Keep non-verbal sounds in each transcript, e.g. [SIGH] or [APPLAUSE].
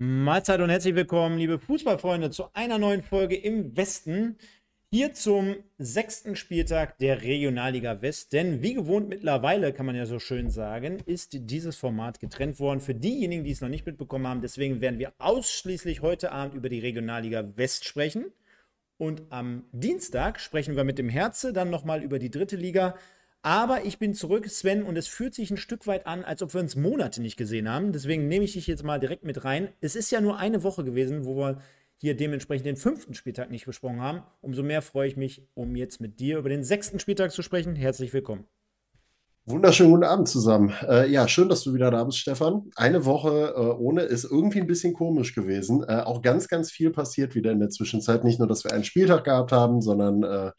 Mahlzeit und herzlich willkommen, liebe Fußballfreunde, zu einer neuen Folge im Westen. Hier zum sechsten Spieltag der Regionalliga West. Denn wie gewohnt mittlerweile, kann man ja so schön sagen, ist dieses Format getrennt worden. Für diejenigen, die es noch nicht mitbekommen haben, deswegen werden wir ausschließlich heute Abend über die Regionalliga West sprechen. Und am Dienstag sprechen wir mit dem Herze dann nochmal über die dritte Liga. Aber ich bin zurück, Sven, und es fühlt sich ein Stück weit an, als ob wir uns Monate nicht gesehen haben. Deswegen nehme ich dich jetzt mal direkt mit rein. Es ist ja nur eine Woche gewesen, wo wir hier dementsprechend den fünften Spieltag nicht besprochen haben. Umso mehr freue ich mich, um jetzt mit dir über den sechsten Spieltag zu sprechen. Herzlich willkommen. Wunderschönen guten Abend zusammen. Äh, ja, schön, dass du wieder da bist, Stefan. Eine Woche äh, ohne ist irgendwie ein bisschen komisch gewesen. Äh, auch ganz, ganz viel passiert wieder in der Zwischenzeit. Nicht nur, dass wir einen Spieltag gehabt haben, sondern äh,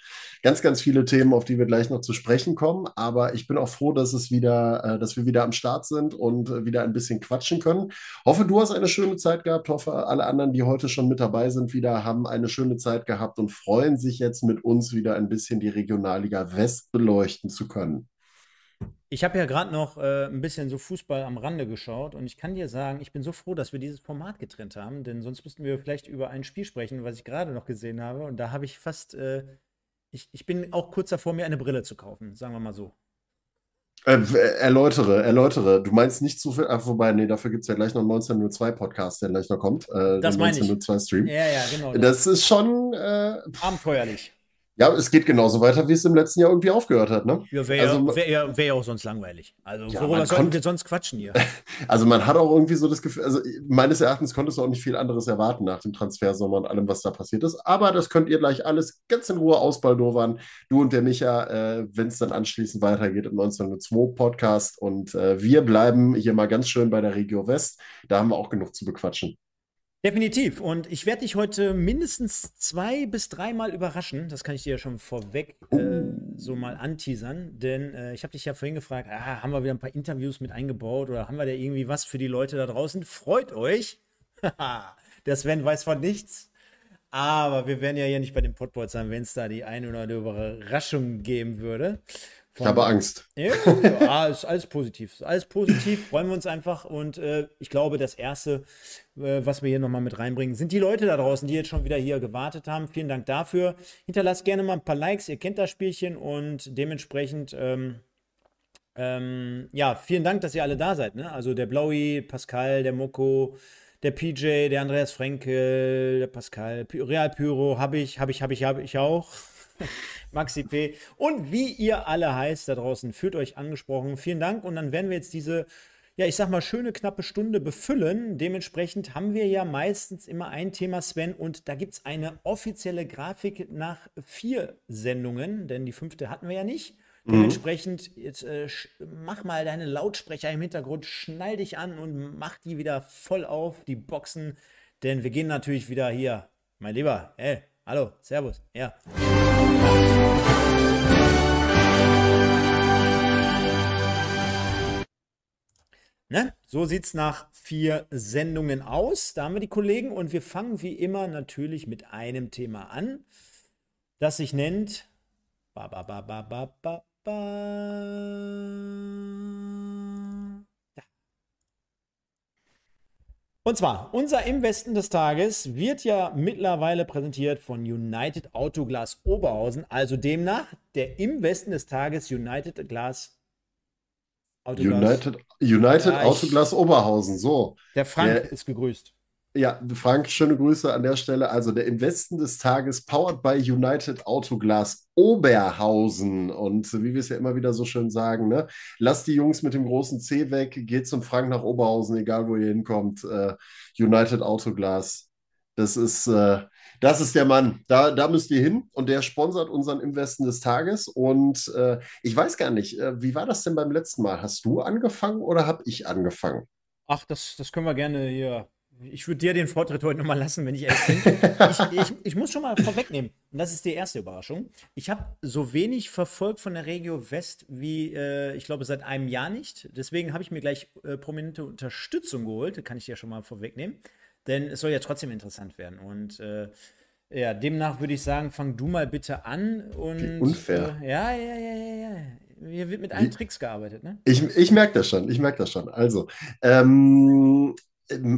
ganz, ganz viele Themen, auf die wir gleich noch zu sprechen kommen. Aber ich bin auch froh, dass es wieder, äh, dass wir wieder am Start sind und äh, wieder ein bisschen quatschen können. Hoffe, du hast eine schöne Zeit gehabt. Hoffe, alle anderen, die heute schon mit dabei sind, wieder haben eine schöne Zeit gehabt und freuen sich jetzt mit uns wieder ein bisschen die Regionalliga West beleuchten zu können. Ich habe ja gerade noch äh, ein bisschen so Fußball am Rande geschaut und ich kann dir sagen, ich bin so froh, dass wir dieses Format getrennt haben, denn sonst müssten wir vielleicht über ein Spiel sprechen, was ich gerade noch gesehen habe. Und da habe ich fast, äh, ich, ich bin auch kurz davor, mir eine Brille zu kaufen, sagen wir mal so. Äh, erläutere, erläutere. Du meinst nicht zu viel, ach, wobei, nee, dafür gibt es ja gleich noch 1902 Podcast, der gleich noch kommt. Äh, das meine ich. 1902 Stream. Ja, ja, genau. Das, das ist schon äh, abenteuerlich. Ja, es geht genauso weiter, wie es im letzten Jahr irgendwie aufgehört hat, ne? Ja, wäre also, wär, wär, wär ja auch sonst langweilig. Also, ja, worüber sollten wir sonst quatschen hier? [LAUGHS] also, man hat auch irgendwie so das Gefühl, also meines Erachtens konntest du auch nicht viel anderes erwarten nach dem Transfersommer und allem, was da passiert ist. Aber das könnt ihr gleich alles ganz in Ruhe ausbaldowern. Du und der Micha, äh, wenn es dann anschließend weitergeht im 1902 Podcast. Und äh, wir bleiben hier mal ganz schön bei der Regio West. Da haben wir auch genug zu bequatschen. Definitiv. Und ich werde dich heute mindestens zwei bis dreimal überraschen. Das kann ich dir ja schon vorweg äh, so mal anteasern. Denn äh, ich habe dich ja vorhin gefragt, ah, haben wir wieder ein paar Interviews mit eingebaut oder haben wir da irgendwie was für die Leute da draußen? Freut euch. [LAUGHS] Der Sven weiß von nichts. Aber wir wären ja hier nicht bei den Podboards sein, wenn es da die eine oder andere Überraschung geben würde. Ich habe Angst. Ja, ja, ist alles positiv. Ist alles positiv. Freuen wir uns einfach. Und äh, ich glaube, das Erste, äh, was wir hier nochmal mit reinbringen, sind die Leute da draußen, die jetzt schon wieder hier gewartet haben. Vielen Dank dafür. Hinterlasst gerne mal ein paar Likes. Ihr kennt das Spielchen und dementsprechend. Ähm, ähm, ja, vielen Dank, dass ihr alle da seid. Ne? Also der Blaui, Pascal, der Moko, der PJ, der Andreas Frenkel, der Pascal, Real Pyro, habe ich, habe ich, habe ich, habe ich auch. [LAUGHS] Maxi P. Und wie ihr alle heißt da draußen, fühlt euch angesprochen. Vielen Dank. Und dann werden wir jetzt diese, ja, ich sag mal, schöne knappe Stunde befüllen. Dementsprechend haben wir ja meistens immer ein Thema, Sven. Und da gibt es eine offizielle Grafik nach vier Sendungen, denn die fünfte hatten wir ja nicht. Mhm. Dementsprechend, jetzt äh, mach mal deine Lautsprecher im Hintergrund, schnall dich an und mach die wieder voll auf, die Boxen. Denn wir gehen natürlich wieder hier, mein Lieber, ey, hallo, Servus, ja. Ne? So sieht es nach vier Sendungen aus. Da haben wir die Kollegen und wir fangen wie immer natürlich mit einem Thema an, das sich nennt. Ba, ba, ba, ba, ba, ba, ba. Und zwar, unser Im Westen des Tages wird ja mittlerweile präsentiert von United Autoglas Oberhausen, also demnach der Im Westen des Tages United Glass Autoglas. United, United Autoglas Oberhausen, so. Der Frank der, ist gegrüßt. Ja, Frank, schöne Grüße an der Stelle. Also der im Westen des Tages, powered by United Autoglas Oberhausen. Und wie wir es ja immer wieder so schön sagen, ne? lasst die Jungs mit dem großen C weg, geht zum Frank nach Oberhausen, egal wo ihr hinkommt. Uh, United Autoglas. Das ist, uh, das ist der Mann. Da, da müsst ihr hin und der sponsert unseren Im Westen des Tages. Und uh, ich weiß gar nicht, wie war das denn beim letzten Mal? Hast du angefangen oder habe ich angefangen? Ach, das, das können wir gerne hier ich würde dir den Vortritt heute nochmal lassen, wenn ich ehrlich bin. ich, [LAUGHS] ich, ich, muss schon mal vorwegnehmen, und das ist die erste Überraschung. Ich habe so wenig verfolgt von der Regio West wie, äh, ich glaube, seit einem Jahr nicht. Deswegen habe ich mir gleich äh, prominente Unterstützung geholt, kann ich dir schon mal vorwegnehmen. Denn es soll ja trotzdem interessant werden. Und äh, ja, demnach würde ich sagen, fang du mal bitte an. Und, wie unfair. Äh, ja, ja, ja, ja, ja. Hier wird mit allen Tricks gearbeitet, ne? Ich, ich merke das schon, ich merke das schon. Also, ähm, Ähm,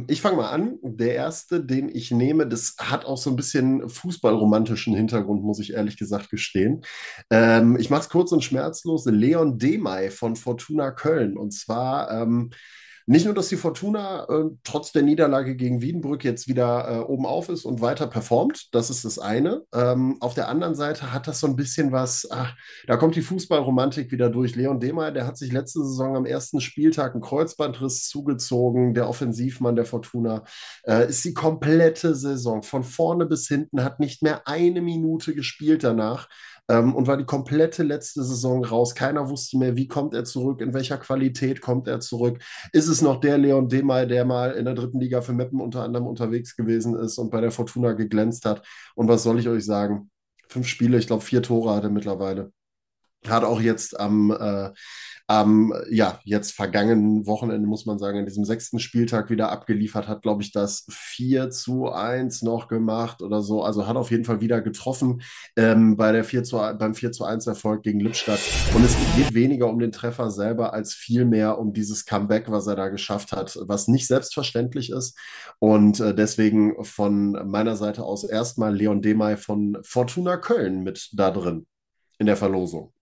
ich fange mal an. Der erste, den ich nehme, das hat auch so ein bisschen fußballromantischen Hintergrund, muss ich ehrlich gesagt gestehen. Ähm, ich mache es kurz und schmerzlos. Leon Demay von Fortuna Köln. Und zwar ähm, nicht nur, dass die Fortuna äh, trotz der Niederlage gegen Wiedenbrück jetzt wieder äh, oben auf ist und weiter performt, das ist das eine. Ähm, auf der anderen Seite hat das so ein bisschen was, ach, da kommt die Fußballromantik wieder durch. Leon Demeyer, der hat sich letzte Saison am ersten Spieltag einen Kreuzbandriss zugezogen, der Offensivmann der Fortuna, äh, ist die komplette Saison von vorne bis hinten, hat nicht mehr eine Minute gespielt danach ähm, und war die komplette letzte Saison raus. Keiner wusste mehr, wie kommt er zurück, in welcher Qualität kommt er zurück. Ist es noch der Leon Demay, der mal in der dritten Liga für Meppen unter anderem unterwegs gewesen ist und bei der Fortuna geglänzt hat? Und was soll ich euch sagen? Fünf Spiele, ich glaube vier Tore hat er mittlerweile. Hat auch jetzt am äh, am, ja, jetzt vergangenen Wochenende, muss man sagen, an diesem sechsten Spieltag wieder abgeliefert, hat, glaube ich, das 4 zu 1 noch gemacht oder so. Also hat auf jeden Fall wieder getroffen ähm, bei der 4 zu, beim 4 zu 1 Erfolg gegen Lippstadt. Und es geht weniger um den Treffer selber als vielmehr um dieses Comeback, was er da geschafft hat, was nicht selbstverständlich ist. Und äh, deswegen von meiner Seite aus erstmal Leon Demay von Fortuna Köln mit da drin in der Verlosung.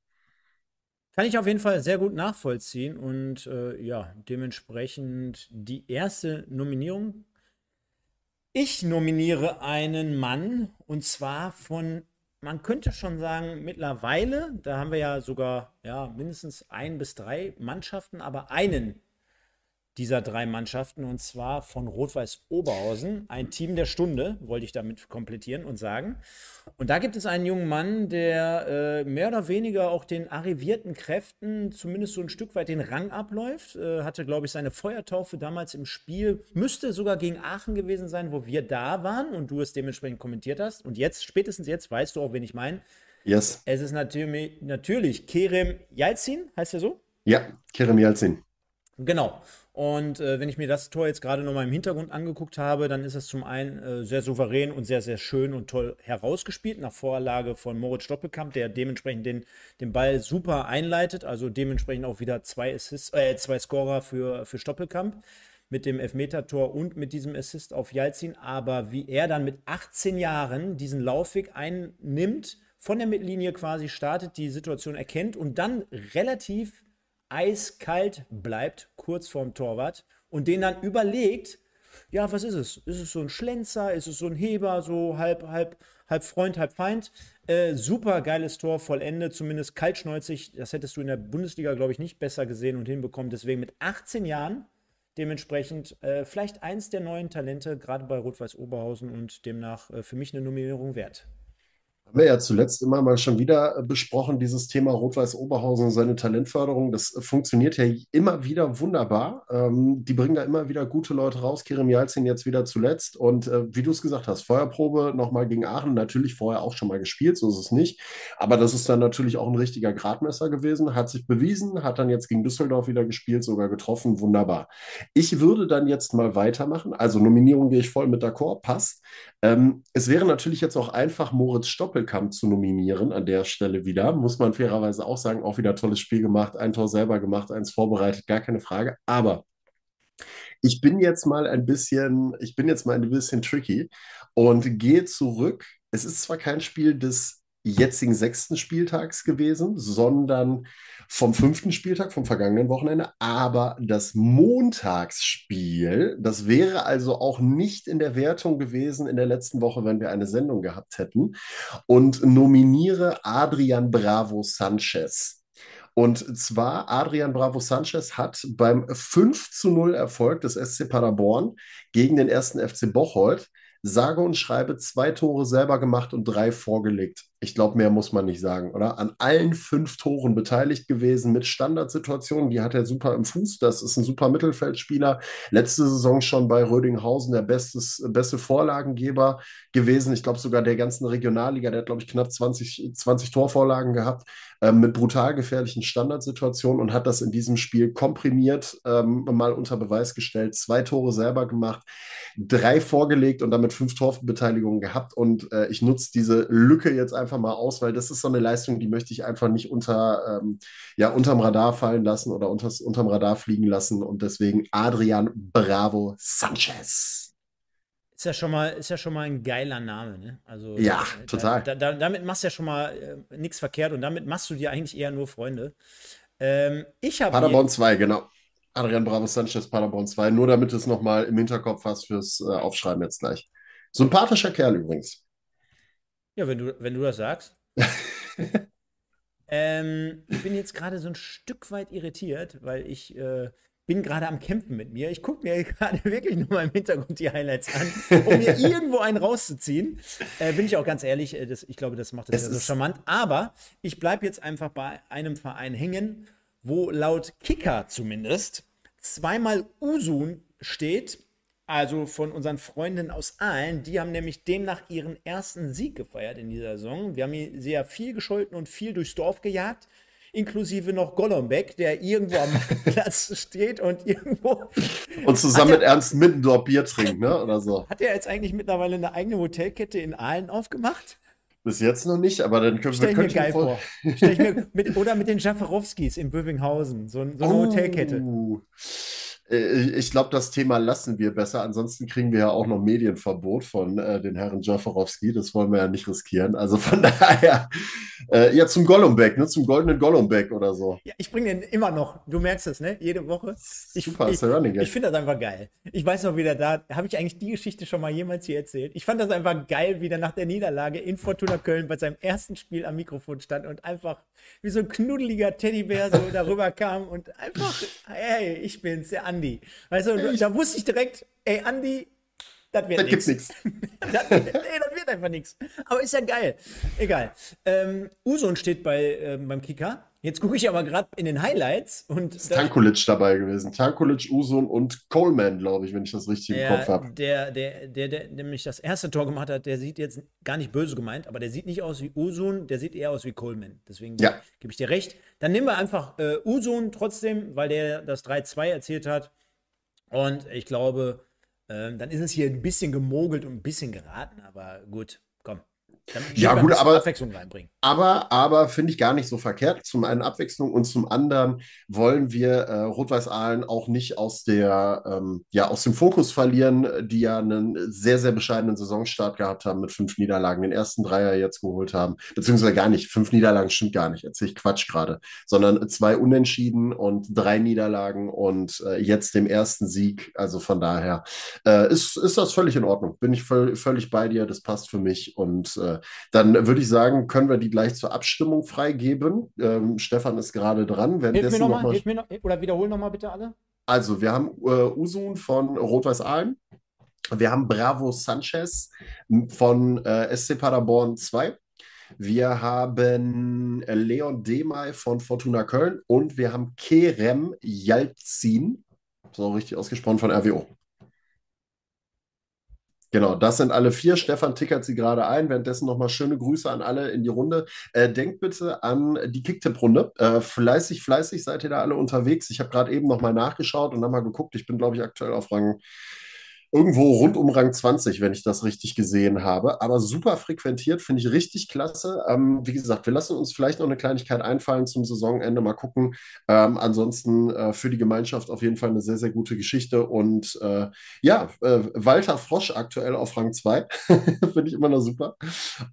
Kann ich auf jeden Fall sehr gut nachvollziehen und äh, ja, dementsprechend die erste Nominierung. Ich nominiere einen Mann und zwar von, man könnte schon sagen, mittlerweile, da haben wir ja sogar ja, mindestens ein bis drei Mannschaften, aber einen dieser drei Mannschaften und zwar von Rot-Weiß Oberhausen, ein Team der Stunde, wollte ich damit komplettieren und sagen. Und da gibt es einen jungen Mann, der äh, mehr oder weniger auch den arrivierten Kräften zumindest so ein Stück weit den Rang abläuft. Äh, hatte, glaube ich, seine Feuertaufe damals im Spiel, müsste sogar gegen Aachen gewesen sein, wo wir da waren und du es dementsprechend kommentiert hast. Und jetzt, spätestens jetzt, weißt du auch, wen ich meine. Yes. Es ist natürlich, natürlich Kerem Jalzin, heißt er so? Ja, Kerem Jalzin. Genau. Und äh, wenn ich mir das Tor jetzt gerade nochmal im Hintergrund angeguckt habe, dann ist es zum einen äh, sehr souverän und sehr, sehr schön und toll herausgespielt, nach Vorlage von Moritz Doppelkamp, der dementsprechend den, den Ball super einleitet, also dementsprechend auch wieder zwei, Assists, äh, zwei Scorer für, für Stoppelkamp mit dem Elfmeter-Tor und mit diesem Assist auf Jalzin. Aber wie er dann mit 18 Jahren diesen Laufweg einnimmt, von der Mittellinie quasi startet, die Situation erkennt und dann relativ eiskalt bleibt, kurz vorm Torwart, und den dann überlegt, ja, was ist es? Ist es so ein Schlenzer? Ist es so ein Heber? So halb, halb, halb Freund, halb Feind? Äh, super geiles Tor, vollende, zumindest kaltschnäuzig. Das hättest du in der Bundesliga, glaube ich, nicht besser gesehen und hinbekommen. Deswegen mit 18 Jahren dementsprechend äh, vielleicht eins der neuen Talente, gerade bei Rot-Weiß Oberhausen und demnach äh, für mich eine Nominierung wert. Haben wir ja zuletzt immer mal schon wieder äh, besprochen, dieses Thema Rot-Weiß Oberhausen und seine Talentförderung. Das funktioniert ja immer wieder wunderbar. Ähm, die bringen da immer wieder gute Leute raus. Kerem Jalzin jetzt wieder zuletzt. Und äh, wie du es gesagt hast, Feuerprobe nochmal gegen Aachen. Natürlich vorher auch schon mal gespielt, so ist es nicht. Aber das ist dann natürlich auch ein richtiger Gradmesser gewesen. Hat sich bewiesen, hat dann jetzt gegen Düsseldorf wieder gespielt, sogar getroffen. Wunderbar. Ich würde dann jetzt mal weitermachen. Also Nominierung gehe ich voll mit d'accord, passt. Ähm, es wäre natürlich jetzt auch einfach, Moritz Stoppel Doppelkampf zu nominieren an der Stelle wieder. Muss man fairerweise auch sagen, auch wieder tolles Spiel gemacht, ein Tor selber gemacht, eins vorbereitet, gar keine Frage. Aber ich bin jetzt mal ein bisschen, ich bin jetzt mal ein bisschen tricky und gehe zurück. Es ist zwar kein Spiel des jetzigen sechsten Spieltags gewesen, sondern vom fünften Spieltag, vom vergangenen Wochenende. Aber das Montagsspiel, das wäre also auch nicht in der Wertung gewesen in der letzten Woche, wenn wir eine Sendung gehabt hätten. Und nominiere Adrian Bravo Sanchez. Und zwar Adrian Bravo Sanchez hat beim 5 zu 0 Erfolg des SC Paderborn gegen den ersten FC Bocholt sage und schreibe zwei Tore selber gemacht und drei vorgelegt. Ich glaube, mehr muss man nicht sagen, oder? An allen fünf Toren beteiligt gewesen mit Standardsituationen. Die hat er super im Fuß. Das ist ein super Mittelfeldspieler. Letzte Saison schon bei Rödinghausen der bestes, beste Vorlagengeber gewesen. Ich glaube sogar der ganzen Regionalliga. Der hat, glaube ich, knapp 20, 20 Torvorlagen gehabt äh, mit brutal gefährlichen Standardsituationen und hat das in diesem Spiel komprimiert ähm, mal unter Beweis gestellt. Zwei Tore selber gemacht, drei vorgelegt und damit fünf Torbeteiligungen gehabt. Und äh, ich nutze diese Lücke jetzt einfach einfach mal aus, weil das ist so eine Leistung, die möchte ich einfach nicht unter, ähm, ja, unterm Radar fallen lassen oder unters, unterm Radar fliegen lassen. Und deswegen Adrian Bravo Sanchez. Ist ja schon mal, ist ja schon mal ein geiler Name, ne? Also, ja, da, total. Da, da, damit machst du ja schon mal äh, nichts verkehrt und damit machst du dir eigentlich eher nur Freunde. Ähm, ich habe. Paderborn 2, genau. Adrian Bravo Sanchez, Paderborn 2, nur damit du es nochmal im Hinterkopf hast fürs äh, Aufschreiben jetzt gleich. Sympathischer Kerl übrigens. Ja, wenn du, wenn du das sagst. [LAUGHS] ähm, ich bin jetzt gerade so ein Stück weit irritiert, weil ich äh, bin gerade am Kämpfen mit mir. Ich gucke mir [LAUGHS] gerade wirklich nur mal im Hintergrund die Highlights an, um mir [LAUGHS] irgendwo einen rauszuziehen. Äh, bin ich auch ganz ehrlich, äh, das, ich glaube, das macht das ja so charmant. Aber ich bleibe jetzt einfach bei einem Verein hängen, wo laut Kicker zumindest zweimal Usun steht also von unseren Freunden aus Aalen. Die haben nämlich demnach ihren ersten Sieg gefeiert in dieser Saison. Wir haben sie ja viel gescholten und viel durchs Dorf gejagt. Inklusive noch Golombek, der irgendwo am [LAUGHS] Platz steht und irgendwo. Und zusammen mit Ernst Middendorf Bier trinkt, ne? Oder so. Hat er jetzt eigentlich mittlerweile eine eigene Hotelkette in Aalen aufgemacht? Bis jetzt noch nicht, aber dann können Stell wir. Mir geil vor. Stell ich mir mit, oder mit den Jaffarowskis in Bövinghausen, so, so eine oh. Hotelkette. Äh, ich glaube, das Thema lassen wir besser. Ansonsten kriegen wir ja auch noch Medienverbot von äh, den Herren Jaforowski. Das wollen wir ja nicht riskieren. Also von [LAUGHS] daher, äh, ja, zum Gollumbeck, ne? zum goldenen Gollumbeck oder so. Ja, ich bringe den immer noch. Du merkst es, ne? Jede Woche. Ich, Super, ich, Running ich finde das einfach geil. Ich weiß noch wieder da, habe ich eigentlich die Geschichte schon mal jemals hier erzählt. Ich fand das einfach geil, wie der nach der Niederlage in Fortuna Köln bei seinem ersten Spiel am Mikrofon stand und einfach wie so ein knuddeliger Teddybär so [LAUGHS] darüber kam und einfach, hey, ich bin's, der Andi. Weißt du, ich, da wusste ich direkt, ey, Andi, das wird nichts. das, nee, [LAUGHS] das wird einfach nichts. Aber ist ja geil. Egal. Ähm, Usun steht bei, ähm, beim Kicker. Jetzt gucke ich aber gerade in den Highlights und. Ist Tankulic dabei gewesen. Tankulic, Usun und Coleman, glaube ich, wenn ich das richtig der, im Kopf habe. Der, der, der, der, nämlich das erste Tor gemacht hat, der sieht jetzt gar nicht böse gemeint, aber der sieht nicht aus wie Usun, der sieht eher aus wie Coleman. Deswegen ja. gebe ich dir recht. Dann nehmen wir einfach äh, Usun trotzdem, weil der das 3-2 erzählt hat. Und ich glaube, äh, dann ist es hier ein bisschen gemogelt und ein bisschen geraten, aber gut, komm. Ja, gut, aber Abwechslung reinbringen. Aber, aber finde ich gar nicht so verkehrt. Zum einen Abwechslung und zum anderen wollen wir äh, Rot-Weiß-Aalen auch nicht aus der, ähm, ja, aus dem Fokus verlieren, die ja einen sehr, sehr bescheidenen Saisonstart gehabt haben mit fünf Niederlagen, den ersten Dreier jetzt geholt haben. Beziehungsweise gar nicht. Fünf Niederlagen stimmt gar nicht. Erzähle ich Quatsch gerade. Sondern zwei Unentschieden und drei Niederlagen und äh, jetzt dem ersten Sieg. Also von daher äh, ist, ist das völlig in Ordnung. Bin ich völlig bei dir. Das passt für mich. Und äh, dann würde ich sagen, können wir die gleich zur Abstimmung freigeben. Ähm, Stefan ist gerade dran. Hilf mir nochmal, noch noch, oder wiederhol nochmal bitte alle. Also, wir haben äh, Usun von Rot-Weiß Aalen. Wir haben Bravo Sanchez von äh, SC Paderborn 2. Wir haben Leon Demay von Fortuna Köln und wir haben Kerem Yalzin, so richtig ausgesprochen, von RWO. Genau, das sind alle vier. Stefan tickert sie gerade ein. Währenddessen nochmal schöne Grüße an alle in die Runde. Äh, denkt bitte an die Kicktipp-Runde. Äh, fleißig, fleißig seid ihr da alle unterwegs. Ich habe gerade eben nochmal nachgeschaut und nochmal geguckt. Ich bin, glaube ich, aktuell auf Rang irgendwo rund um Rang 20, wenn ich das richtig gesehen habe. Aber super frequentiert, finde ich richtig klasse. Ähm, wie gesagt, wir lassen uns vielleicht noch eine Kleinigkeit einfallen zum Saisonende. Mal gucken. Ähm, ansonsten äh, für die Gemeinschaft auf jeden Fall eine sehr, sehr gute Geschichte. Und äh, ja, äh, Walter Frosch aktuell auf Rang 2. [LAUGHS] finde ich immer noch super.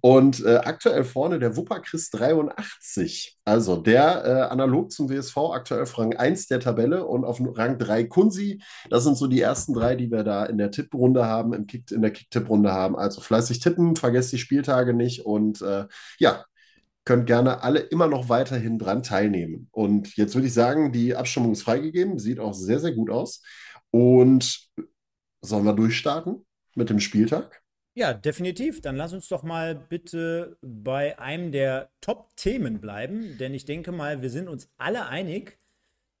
Und äh, aktuell vorne der Wupper Chris 83. Also der äh, analog zum WSV aktuell auf Rang 1 der Tabelle und auf Rang 3 Kunzi. Das sind so die ersten drei, die wir da in der der Tipprunde haben, im Kick, in der Kick-Tipp-Runde haben. Also fleißig tippen, vergesst die Spieltage nicht und äh, ja, könnt gerne alle immer noch weiterhin dran teilnehmen. Und jetzt würde ich sagen, die Abstimmung ist freigegeben, sieht auch sehr, sehr gut aus. Und sollen wir durchstarten mit dem Spieltag? Ja, definitiv. Dann lass uns doch mal bitte bei einem der Top-Themen bleiben, denn ich denke mal, wir sind uns alle einig,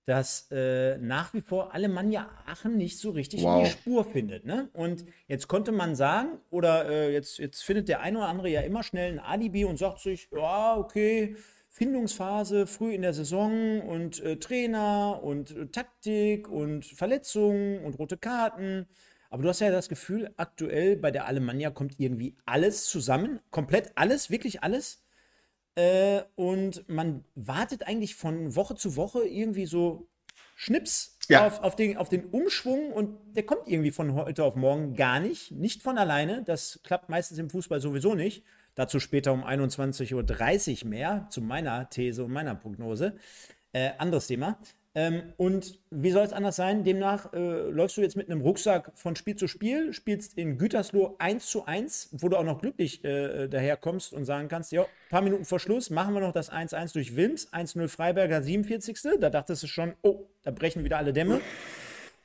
dass äh, nach wie vor Alemannia Aachen nicht so richtig wow. in die Spur findet. Ne? Und jetzt konnte man sagen, oder äh, jetzt, jetzt findet der eine oder andere ja immer schnell ein Alibi und sagt sich, ja, okay, Findungsphase früh in der Saison und äh, Trainer und äh, Taktik und Verletzungen und rote Karten. Aber du hast ja das Gefühl, aktuell bei der Alemannia kommt irgendwie alles zusammen, komplett alles, wirklich alles. Äh, und man wartet eigentlich von Woche zu Woche irgendwie so Schnips ja. auf, auf, den, auf den Umschwung und der kommt irgendwie von heute auf morgen gar nicht. Nicht von alleine. Das klappt meistens im Fußball sowieso nicht. Dazu später um 21.30 Uhr mehr, zu meiner These und meiner Prognose. Äh, anderes Thema. Ähm, und wie soll es anders sein? Demnach äh, läufst du jetzt mit einem Rucksack von Spiel zu Spiel, spielst in Gütersloh 1 zu 1, wo du auch noch glücklich äh, daherkommst und sagen kannst, ja, paar Minuten vor Schluss machen wir noch das 1-1 durch Wilms, 1-0 Freiberger 47. Da dachtest du schon, oh, da brechen wieder alle Dämme.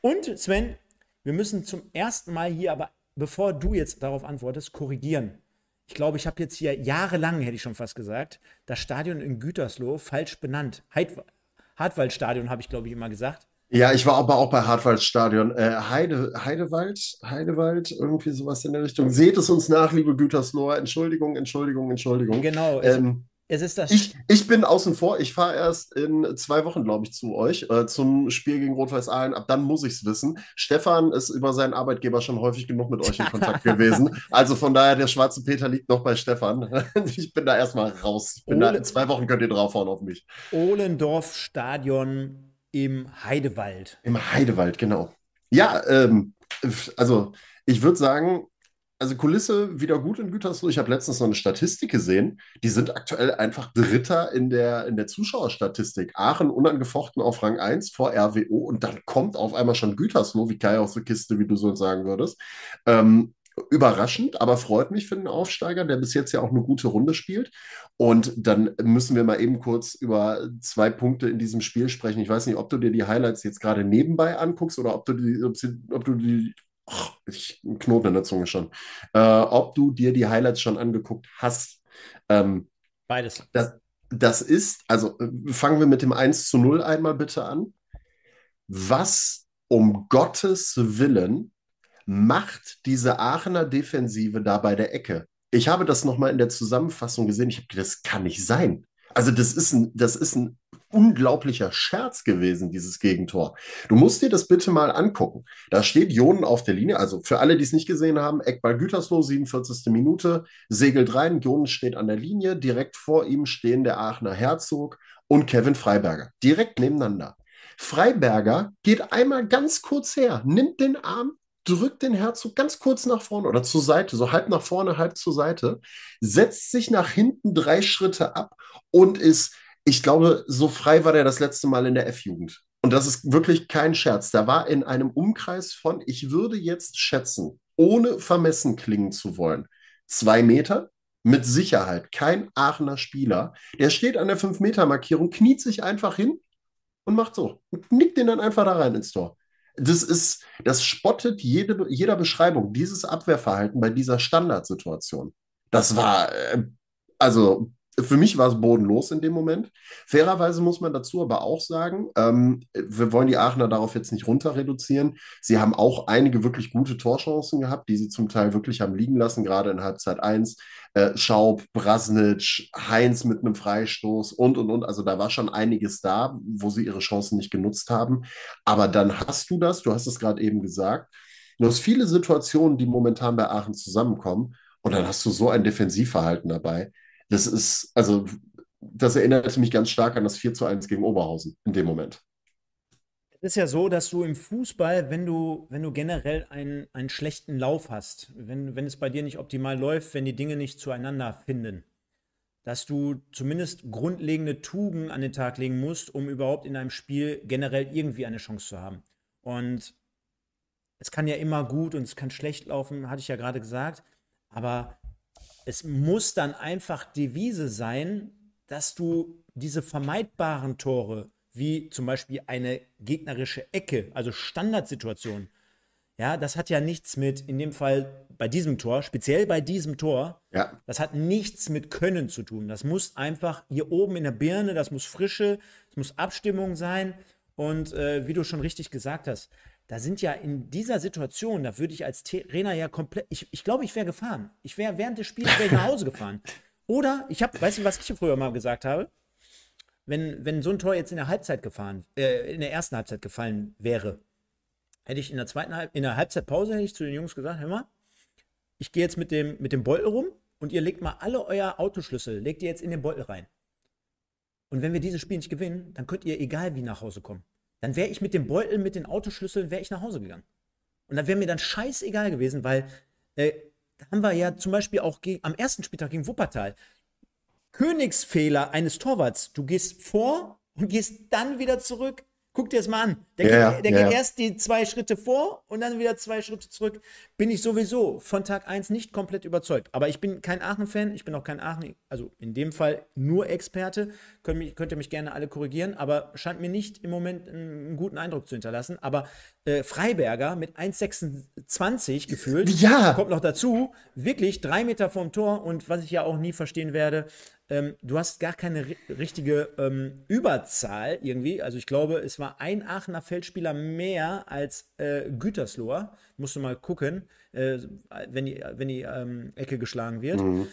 Und Sven, wir müssen zum ersten Mal hier, aber bevor du jetzt darauf antwortest, korrigieren. Ich glaube, ich habe jetzt hier jahrelang, hätte ich schon fast gesagt, das Stadion in Gütersloh falsch benannt. Heid Hartwaldstadion, habe ich, glaube ich, immer gesagt. Ja, ich war aber auch bei Hartwaldstadion. Äh, Heide, Heidewald, Heidewald, irgendwie sowas in der Richtung. Seht es uns nach, liebe Gütersloher. Entschuldigung, Entschuldigung, Entschuldigung. Genau. Ähm, es ist das. Ich, ich bin außen vor. Ich fahre erst in zwei Wochen, glaube ich, zu euch äh, zum Spiel gegen Rot-Weiß Aalen. Ab dann muss ich es wissen. Stefan ist über seinen Arbeitgeber schon häufig genug mit euch in Kontakt [LAUGHS] gewesen. Also von daher, der schwarze Peter liegt noch bei Stefan. [LAUGHS] ich bin da erstmal raus. Ich bin Ole, da, in zwei Wochen könnt ihr draufhauen auf mich. Ohlendorf Stadion im Heidewald. Im Heidewald, genau. Ja, ähm, also ich würde sagen, also Kulisse wieder gut in Gütersloh. Ich habe letztens noch eine Statistik gesehen. Die sind aktuell einfach Dritter in der, in der Zuschauerstatistik. Aachen unangefochten auf Rang 1 vor RWO und dann kommt auf einmal schon Gütersloh, wie Kai aus der Kiste, wie du so sagen würdest. Ähm, überraschend, aber freut mich für den Aufsteiger, der bis jetzt ja auch eine gute Runde spielt. Und dann müssen wir mal eben kurz über zwei Punkte in diesem Spiel sprechen. Ich weiß nicht, ob du dir die Highlights jetzt gerade nebenbei anguckst oder ob du die, ob du die ich Knoten in der Zunge schon, äh, ob du dir die Highlights schon angeguckt hast. Ähm, Beides. Das, das ist, also äh, fangen wir mit dem 1 zu 0 einmal bitte an. Was um Gottes Willen macht diese Aachener Defensive da bei der Ecke? Ich habe das nochmal in der Zusammenfassung gesehen. Ich habe das kann nicht sein. Also das ist ein, das ist ein unglaublicher Scherz gewesen, dieses Gegentor. Du musst dir das bitte mal angucken. Da steht Jonen auf der Linie, also für alle, die es nicht gesehen haben, Eckball Gütersloh, 47. Minute, segelt rein, Jonen steht an der Linie, direkt vor ihm stehen der Aachener Herzog und Kevin Freiberger, direkt nebeneinander. Freiberger geht einmal ganz kurz her, nimmt den Arm, drückt den Herzog ganz kurz nach vorne oder zur Seite, so halb nach vorne, halb zur Seite, setzt sich nach hinten drei Schritte ab und ist ich glaube, so frei war der das letzte Mal in der F-Jugend. Und das ist wirklich kein Scherz. Da war in einem Umkreis von, ich würde jetzt schätzen, ohne vermessen klingen zu wollen, zwei Meter, mit Sicherheit kein Aachener Spieler. Der steht an der 5-Meter-Markierung, kniet sich einfach hin und macht so. Und nickt den dann einfach da rein ins Tor. Das ist, das spottet jede, jeder Beschreibung, dieses Abwehrverhalten bei dieser Standardsituation. Das war, äh, also für mich war es bodenlos in dem Moment. Fairerweise muss man dazu aber auch sagen, ähm, wir wollen die Aachener darauf jetzt nicht runter reduzieren. Sie haben auch einige wirklich gute Torchancen gehabt, die sie zum Teil wirklich haben liegen lassen, gerade in Halbzeit 1. Äh, Schaub, Brasnic, Heinz mit einem Freistoß und, und, und. Also da war schon einiges da, wo sie ihre Chancen nicht genutzt haben. Aber dann hast du das, du hast es gerade eben gesagt, du hast viele Situationen, die momentan bei Aachen zusammenkommen. Und dann hast du so ein Defensivverhalten dabei das ist, also, das erinnerte mich ganz stark an das 4 zu 1 gegen Oberhausen in dem Moment. Es ist ja so, dass du im Fußball, wenn du, wenn du generell einen, einen schlechten Lauf hast, wenn, wenn es bei dir nicht optimal läuft, wenn die Dinge nicht zueinander finden, dass du zumindest grundlegende Tugenden an den Tag legen musst, um überhaupt in einem Spiel generell irgendwie eine Chance zu haben. Und es kann ja immer gut und es kann schlecht laufen, hatte ich ja gerade gesagt. Aber es muss dann einfach Devise sein, dass du diese vermeidbaren Tore, wie zum Beispiel eine gegnerische Ecke, also Standardsituation, ja, das hat ja nichts mit, in dem Fall bei diesem Tor, speziell bei diesem Tor, ja. das hat nichts mit Können zu tun. Das muss einfach hier oben in der Birne, das muss Frische, es muss Abstimmung sein. Und äh, wie du schon richtig gesagt hast, da sind ja in dieser Situation, da würde ich als Trainer ja komplett, ich, ich glaube, ich wäre gefahren. Ich wäre während des Spiels nach Hause gefahren. Oder ich habe, weißt du, was ich früher mal gesagt habe? Wenn, wenn so ein Tor jetzt in der Halbzeit gefahren, äh, in der ersten Halbzeit gefallen wäre, hätte ich in der zweiten Halb in der Halbzeitpause hätte ich zu den Jungs gesagt, hör mal, ich gehe jetzt mit dem, mit dem Beutel rum und ihr legt mal alle euer Autoschlüssel, legt ihr jetzt in den Beutel rein. Und wenn wir dieses Spiel nicht gewinnen, dann könnt ihr egal wie nach Hause kommen. Dann wäre ich mit dem Beutel, mit den Autoschlüsseln, wäre ich nach Hause gegangen. Und dann wäre mir dann scheißegal gewesen, weil äh, da haben wir ja zum Beispiel auch am ersten Spieltag gegen Wuppertal Königsfehler eines Torwarts. Du gehst vor und gehst dann wieder zurück. Guck dir das mal an. Der, ja, geht, der ja. geht, erst die zwei Schritte vor und dann wieder zwei Schritte zurück. Bin ich sowieso von Tag 1 nicht komplett überzeugt. Aber ich bin kein Aachen-Fan, ich bin auch kein Aachen, also in dem Fall nur Experte. Könnt, mich, könnt ihr mich gerne alle korrigieren, aber scheint mir nicht im Moment einen, guten Eindruck zu hinterlassen. Aber äh, Freiberger mit 1,26 gefühlt ja. kommt noch dazu. Wirklich drei Meter vom Tor und was ich ja auch nie verstehen werde, ähm, du hast gar keine richtige ähm, Überzahl irgendwie. Also ich glaube, es war ein Aachener Feldspieler mehr als äh, Gütersloher. Musst du mal gucken, äh, wenn die, wenn die ähm, Ecke geschlagen wird. Mhm.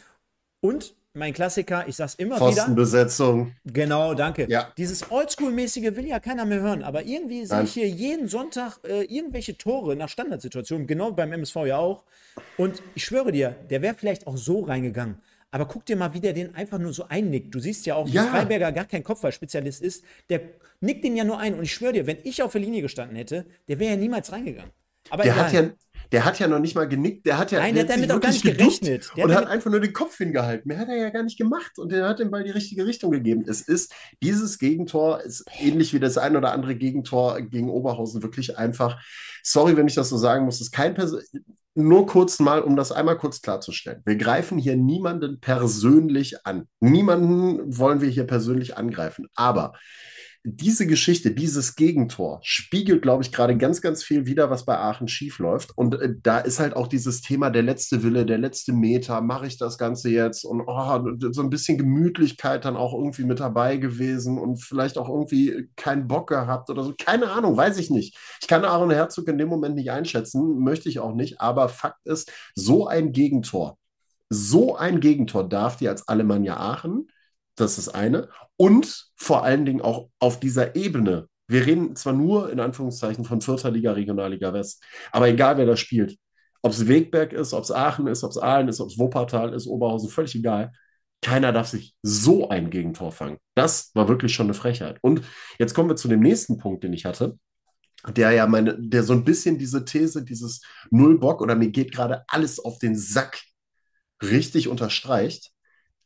Und mein Klassiker, ich sag's immer Pfostenbesetzung. wieder. Genau, danke. Ja. Dieses Oldschool-mäßige will ja keiner mehr hören, aber irgendwie sehe ich hier jeden Sonntag äh, irgendwelche Tore nach Standardsituationen, genau beim MSV ja auch. Und ich schwöre dir, der wäre vielleicht auch so reingegangen. Aber guck dir mal, wie der den einfach nur so einnickt. Du siehst ja auch, ja. dass Freiberger gar kein Kopfballspezialist ist. Der nickt den ja nur ein. Und ich schwöre dir, wenn ich auf der Linie gestanden hätte, der wäre ja niemals reingegangen. Aber der hat ja, der hat ja noch nicht mal genickt. Der hat ja Nein, der hat damit auch gar nicht gerechnet. Der und hat, hat einfach nur den Kopf hingehalten. Mehr hat er ja gar nicht gemacht. Und der hat den Ball die richtige Richtung gegeben. Es ist, dieses Gegentor ist ähnlich wie das ein oder andere Gegentor gegen Oberhausen wirklich einfach. Sorry, wenn ich das so sagen muss. Ist kein Person nur kurz mal, um das einmal kurz klarzustellen. Wir greifen hier niemanden persönlich an. Niemanden wollen wir hier persönlich angreifen. Aber diese Geschichte, dieses Gegentor spiegelt, glaube ich, gerade ganz, ganz viel wieder, was bei Aachen schiefläuft. Und äh, da ist halt auch dieses Thema der letzte Wille, der letzte Meter, mache ich das Ganze jetzt? Und oh, so ein bisschen Gemütlichkeit dann auch irgendwie mit dabei gewesen und vielleicht auch irgendwie keinen Bock gehabt oder so. Keine Ahnung, weiß ich nicht. Ich kann Aaron Herzog in dem Moment nicht einschätzen, möchte ich auch nicht. Aber Fakt ist, so ein Gegentor, so ein Gegentor darf dir als Alemannia Aachen das ist eine. Und vor allen Dingen auch auf dieser Ebene. Wir reden zwar nur in Anführungszeichen von vierter Liga, Regionalliga West, aber egal wer da spielt, ob es Wegberg ist, ob es Aachen ist, ob es Aalen ist, ob es Wuppertal ist, Oberhausen, völlig egal. Keiner darf sich so ein Gegentor fangen. Das war wirklich schon eine Frechheit. Und jetzt kommen wir zu dem nächsten Punkt, den ich hatte, der ja meine, der so ein bisschen diese These, dieses Nullbock oder mir geht gerade alles auf den Sack richtig unterstreicht.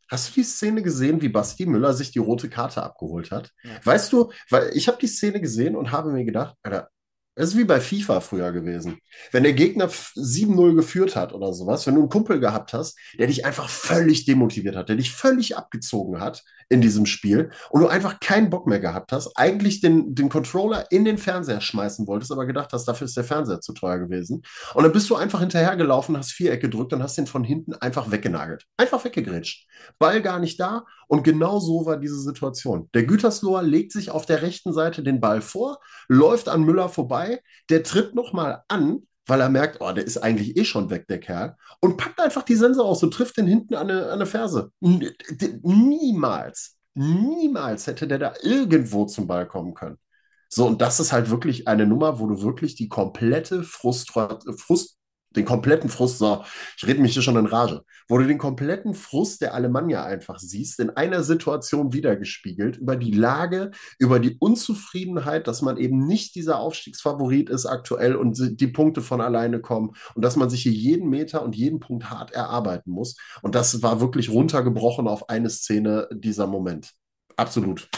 Hast du die Szene gesehen, wie Basti Müller sich die rote Karte abgeholt hat? Ja. Weißt du, weil ich habe die Szene gesehen und habe mir gedacht, Alter, das ist wie bei FIFA früher gewesen. Wenn der Gegner 7-0 geführt hat oder sowas, wenn du einen Kumpel gehabt hast, der dich einfach völlig demotiviert hat, der dich völlig abgezogen hat in diesem Spiel und du einfach keinen Bock mehr gehabt hast, eigentlich den, den Controller in den Fernseher schmeißen wolltest, aber gedacht hast, dafür ist der Fernseher zu teuer gewesen. Und dann bist du einfach hinterhergelaufen, hast Viereck gedrückt und hast den von hinten einfach weggenagelt. Einfach weggegrätscht. Ball gar nicht da und genau so war diese Situation. Der Gütersloher legt sich auf der rechten Seite den Ball vor, läuft an Müller vorbei, der tritt nochmal an, weil er merkt, oh, der ist eigentlich eh schon weg, der Kerl, und packt einfach die Sense aus und trifft den hinten an eine, Ferse. Niemals, niemals hätte der da irgendwo zum Ball kommen können. So, und das ist halt wirklich eine Nummer, wo du wirklich die komplette Frust, Frust den kompletten Frust, so, ich rede mich hier schon in Rage, wo du den kompletten Frust der Alemannia einfach siehst, in einer Situation wiedergespiegelt, über die Lage, über die Unzufriedenheit, dass man eben nicht dieser Aufstiegsfavorit ist aktuell und die Punkte von alleine kommen und dass man sich hier jeden Meter und jeden Punkt hart erarbeiten muss. Und das war wirklich runtergebrochen auf eine Szene dieser Moment. Absolut.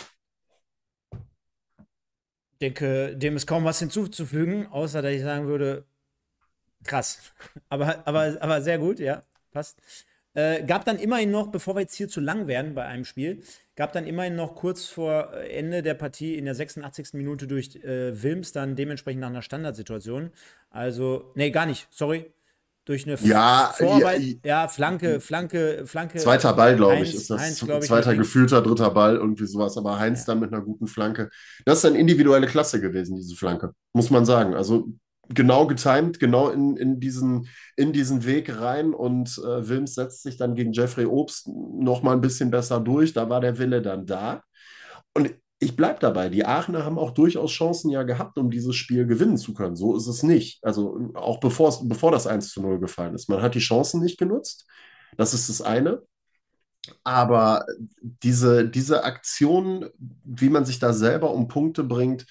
Ich denke, dem ist kaum was hinzuzufügen, außer dass ich sagen würde, Krass. Aber, aber, aber sehr gut, ja. Passt. Äh, gab dann immerhin noch, bevor wir jetzt hier zu lang werden bei einem Spiel, gab dann immerhin noch kurz vor Ende der Partie in der 86. Minute durch äh, Wilms dann dementsprechend nach einer Standardsituation. Also, nee, gar nicht, sorry. Durch eine ja, Vorarbeit, ja, ja, Flanke, Flanke, Flanke. Zweiter Ball, glaube ich, ist das. Heinz, zweiter ich, gefühlter, dritter Ball, irgendwie sowas. Aber Heinz ja. dann mit einer guten Flanke. Das ist eine individuelle Klasse gewesen, diese Flanke, muss man sagen. Also genau getimt, genau in, in, diesen, in diesen Weg rein und äh, Wilms setzt sich dann gegen Jeffrey Obst noch mal ein bisschen besser durch. Da war der Wille dann da. Und ich bleibe dabei. Die Aachener haben auch durchaus Chancen ja gehabt, um dieses Spiel gewinnen zu können. So ist es nicht. Also auch bevor, bevor das 1 zu 0 gefallen ist. Man hat die Chancen nicht genutzt. Das ist das eine. Aber diese, diese Aktion, wie man sich da selber um Punkte bringt,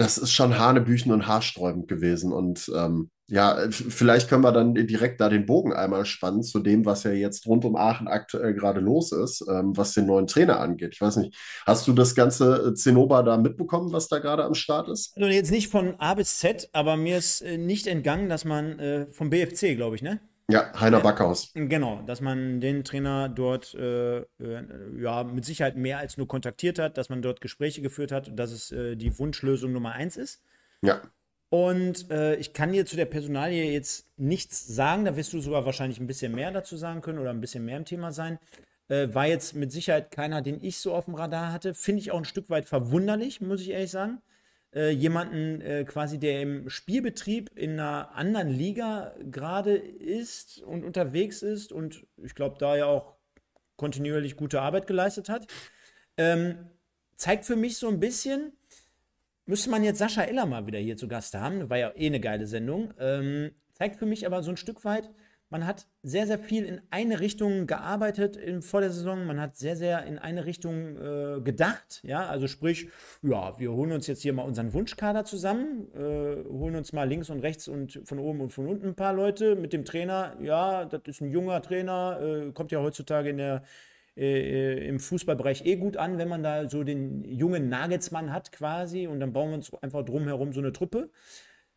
das ist schon hanebüchen und haarsträubend gewesen. Und ähm, ja, vielleicht können wir dann direkt da den Bogen einmal spannen zu dem, was ja jetzt rund um Aachen aktuell gerade los ist, ähm, was den neuen Trainer angeht. Ich weiß nicht, hast du das ganze Zinnober da mitbekommen, was da gerade am Start ist? Also jetzt nicht von A bis Z, aber mir ist äh, nicht entgangen, dass man äh, vom BFC, glaube ich, ne? Ja, Heiner Backhaus. Genau, dass man den Trainer dort äh, äh, ja mit Sicherheit mehr als nur kontaktiert hat, dass man dort Gespräche geführt hat, dass es äh, die Wunschlösung Nummer eins ist. Ja. Und äh, ich kann dir zu der Personalie jetzt nichts sagen, da wirst du sogar wahrscheinlich ein bisschen mehr dazu sagen können oder ein bisschen mehr im Thema sein. Äh, war jetzt mit Sicherheit keiner, den ich so auf dem Radar hatte. Finde ich auch ein Stück weit verwunderlich, muss ich ehrlich sagen äh, jemanden äh, quasi, der im Spielbetrieb in einer anderen Liga gerade ist und unterwegs ist und ich glaube, da ja auch kontinuierlich gute Arbeit geleistet hat. Ähm, zeigt für mich so ein bisschen, müsste man jetzt Sascha Eller mal wieder hier zu Gast haben, war ja eh eine geile Sendung, ähm, zeigt für mich aber so ein Stück weit, man hat sehr, sehr viel in eine Richtung gearbeitet in, vor der Saison. Man hat sehr, sehr in eine Richtung äh, gedacht. Ja, also sprich, ja, wir holen uns jetzt hier mal unseren Wunschkader zusammen, äh, holen uns mal links und rechts und von oben und von unten ein paar Leute mit dem Trainer. Ja, das ist ein junger Trainer, äh, kommt ja heutzutage in der, äh, äh, im Fußballbereich eh gut an, wenn man da so den jungen Nagelsmann hat quasi und dann bauen wir uns einfach drumherum so eine Truppe.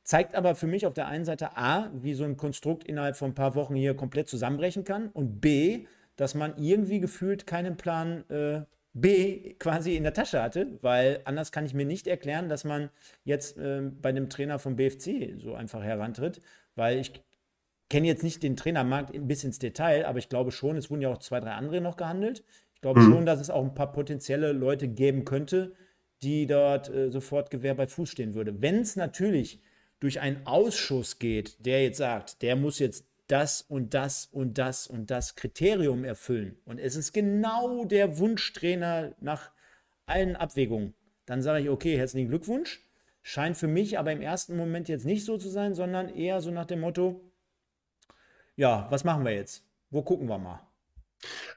Zeigt aber für mich auf der einen Seite A, wie so ein Konstrukt innerhalb von ein paar Wochen hier komplett zusammenbrechen kann und B, dass man irgendwie gefühlt keinen Plan äh, B quasi in der Tasche hatte, weil anders kann ich mir nicht erklären, dass man jetzt äh, bei dem Trainer vom BFC so einfach herantritt, weil ich kenne jetzt nicht den Trainermarkt bis ins Detail, aber ich glaube schon, es wurden ja auch zwei, drei andere noch gehandelt. Ich glaube mhm. schon, dass es auch ein paar potenzielle Leute geben könnte, die dort äh, sofort Gewehr bei Fuß stehen würde. Wenn es natürlich durch einen Ausschuss geht, der jetzt sagt, der muss jetzt das und das und das und das Kriterium erfüllen und es ist genau der Wunschtrainer nach allen Abwägungen, dann sage ich, okay, herzlichen Glückwunsch. Scheint für mich aber im ersten Moment jetzt nicht so zu sein, sondern eher so nach dem Motto, ja, was machen wir jetzt? Wo gucken wir mal?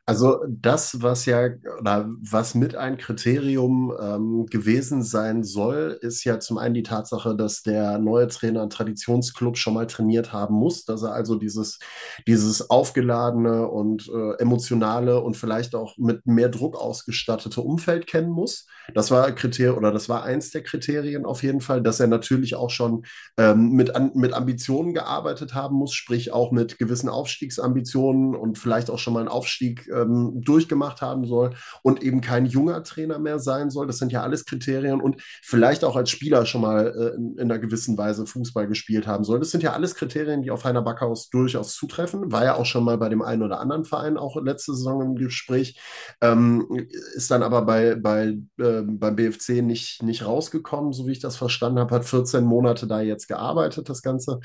Also das, was ja oder was mit ein Kriterium ähm, gewesen sein soll, ist ja zum einen die Tatsache, dass der neue Trainer einen Traditionsclub schon mal trainiert haben muss, dass er also dieses, dieses aufgeladene und äh, emotionale und vielleicht auch mit mehr Druck ausgestattete Umfeld kennen muss. Das war Kriterium oder das war eins der Kriterien auf jeden Fall, dass er natürlich auch schon ähm, mit, an, mit Ambitionen gearbeitet haben muss, sprich auch mit gewissen Aufstiegsambitionen und vielleicht auch schon mal einen Aufstieg ähm, durchgemacht haben soll und eben kein junger Trainer mehr sein soll. Das sind ja alles Kriterien und vielleicht auch als Spieler schon mal äh, in, in, einer gewissen Weise Fußball gespielt haben soll. Das sind ja alles Kriterien, die auf Heiner Backhaus durchaus zutreffen. War ja auch schon mal bei dem einen oder anderen Verein auch letzte Saison im Gespräch. Ähm, ist dann aber bei, bei, äh, beim BFC nicht, nicht rausgekommen, so wie ich das verstanden habe. Hat 14 Monate da jetzt gearbeitet, das Ganze.